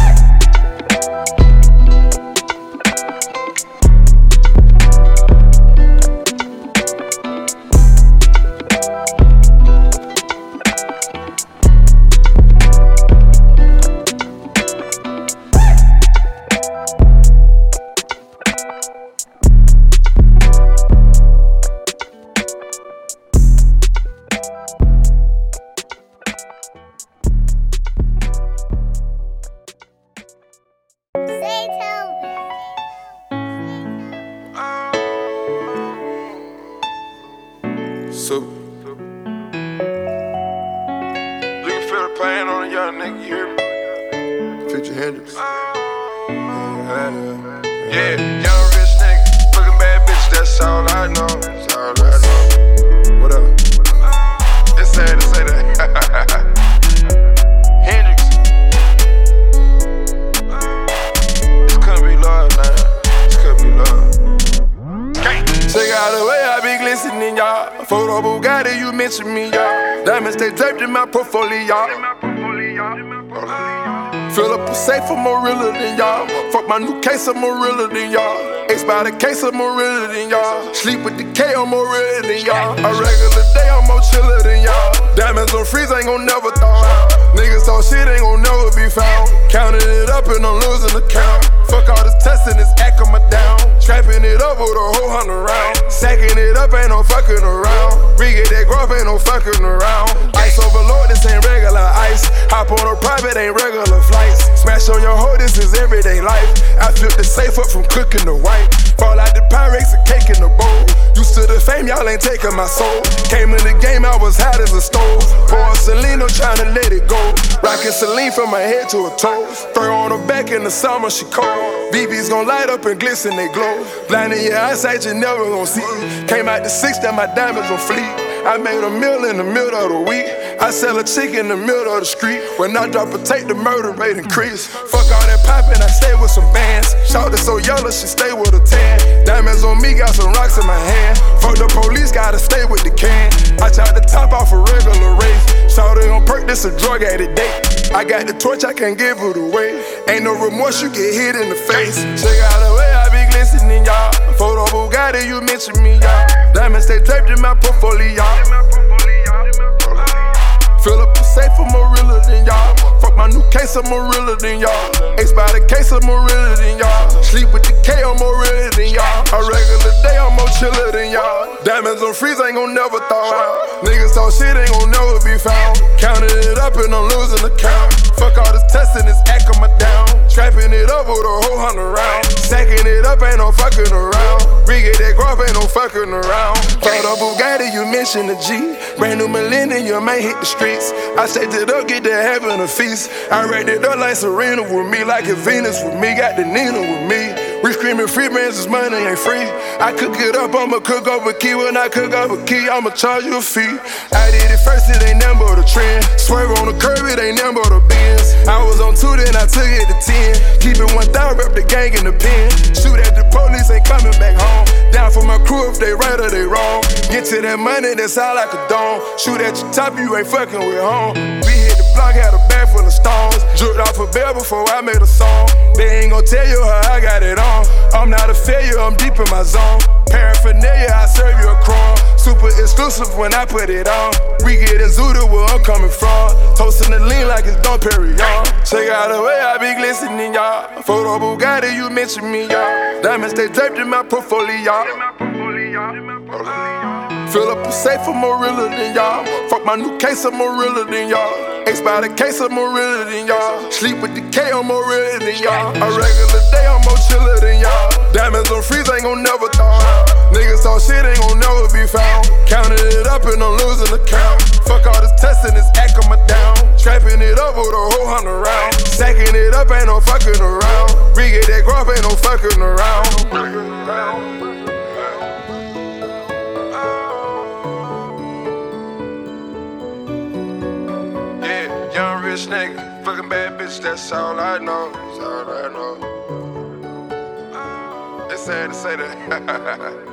My new case, more realer than y'all. Ace by the case, more realer than y'all. Sleep with the K, I'm more realer than y'all. A regular day, I'm more chiller than y'all. Diamonds on freeze, ain't gon' never thaw. Niggas talk shit, ain't gon' never be found. Counting it up and I'm losing the count. Fuck all this testing, this act on my down. Trapping it up with a whole hundred round. Sacking it up, ain't no fucking around. We get that growth, ain't no fucking around. Ice overload, this ain't regular ice. Hop on a private, ain't regular flights. Smash on your hoe, this is everyday life. I flip the safe up from cooking the white. Fall out the Pyrex and cake in the bowl. Used to the fame, y'all ain't taking my soul. Came in the game, I was hot as a stove. Pour Celine, trying to let it go. Rockin' Celine from my head to her toes. Throw on her back in the summer, she cold. BB's gon' light up and glisten, they glow. Blinding your eyesight, you never gon' see. Came out the six, that my diamonds gon' fleet. I made a meal in the middle of the week. I sell a chick in the middle of the street. When I drop a tape, the murder rate increase. Fuck all that poppin', I stay with some bands. Shout so yellow, she stay with a tan. Diamonds on me, got some rocks in my hand. Fuck the police, gotta stay with the can. I chop to top off a regular race. Shout it on perk, this a drug at a date. I got the torch, I can't give it away. Ain't no remorse, you get hit in the face. Check out the way I be glistening, y'all. Photo Bugatti, you mention me, y'all. Diamonds stay draped in my portfolio. Fill up the safe, more realer than y'all. Fuck my new case, more realer than y'all. Ace by the case, more realer than y'all. Sleep with the K, more realer than y'all. A regular day, I'm more chiller than y'all. Diamonds on freeze, ain't gon' never thaw out. Niggas talk shit, ain't gon' never be found. Counting it up and I'm losing the count. Fuck all this testing, this act on my down. Trapping it up with a whole hundred round. Sacking it up, ain't no fucking around. Rig that grub, ain't no fucking around. For the Bugatti, you mention the G. Brand new millennium, ain't hit the streets. I shaped it up, get to heaven a feast. I racked it up like Serena with me, like a Venus with me. Got the Nina with me. We screaming free bands, this money ain't free. I cook it up, I'ma cook up a key. When I cook up a key, I'ma charge you a fee. I did it first, it ain't but a trend. Swerve on the curb, it ain't but a Benz. I was on two, then I took it to ten. Keep it one thousand, rep the gang in the pen. Shoot at the police, ain't coming back home. Down for my crew if they right or they wrong. Get to that money, that's all I could don. Shoot at your top, you ain't fucking with home. We hit the block, had a full of stones. Dripped off a bell before I made a song. They ain't gon' tell you how I got it on. I'm not a failure, I'm deep in my zone. Paraphernalia, I serve you a crumb. Super exclusive when I put it on. We get in Zuda where I'm coming from. Toasting the lean like it's Dom Pérignon. Check out the way I be glistening, y'all. Photo Bugatti, you mention me, y'all. Diamonds, they draped in my portfolio. Fill up a safe, more realer than y'all. Fuck my new case, more realer than y'all. Ace by the case, more realer than y'all. Sleep with the K, more realer than y'all. A regular day, I'm more chiller than y'all. Diamonds on freeze, ain't gon' never thaw. Niggas talk shit, ain't gon' never be found. Counting it up and I'm losing the count. Fuck all this testing, this act on my down. Trapping it up with a whole hundred round. Sacking it up, ain't no fucking around. Rig that grub, ain't no fucking around. Young rich nigga, fucking bad bitch, that's all I know. That's all I know. It's sad to say that.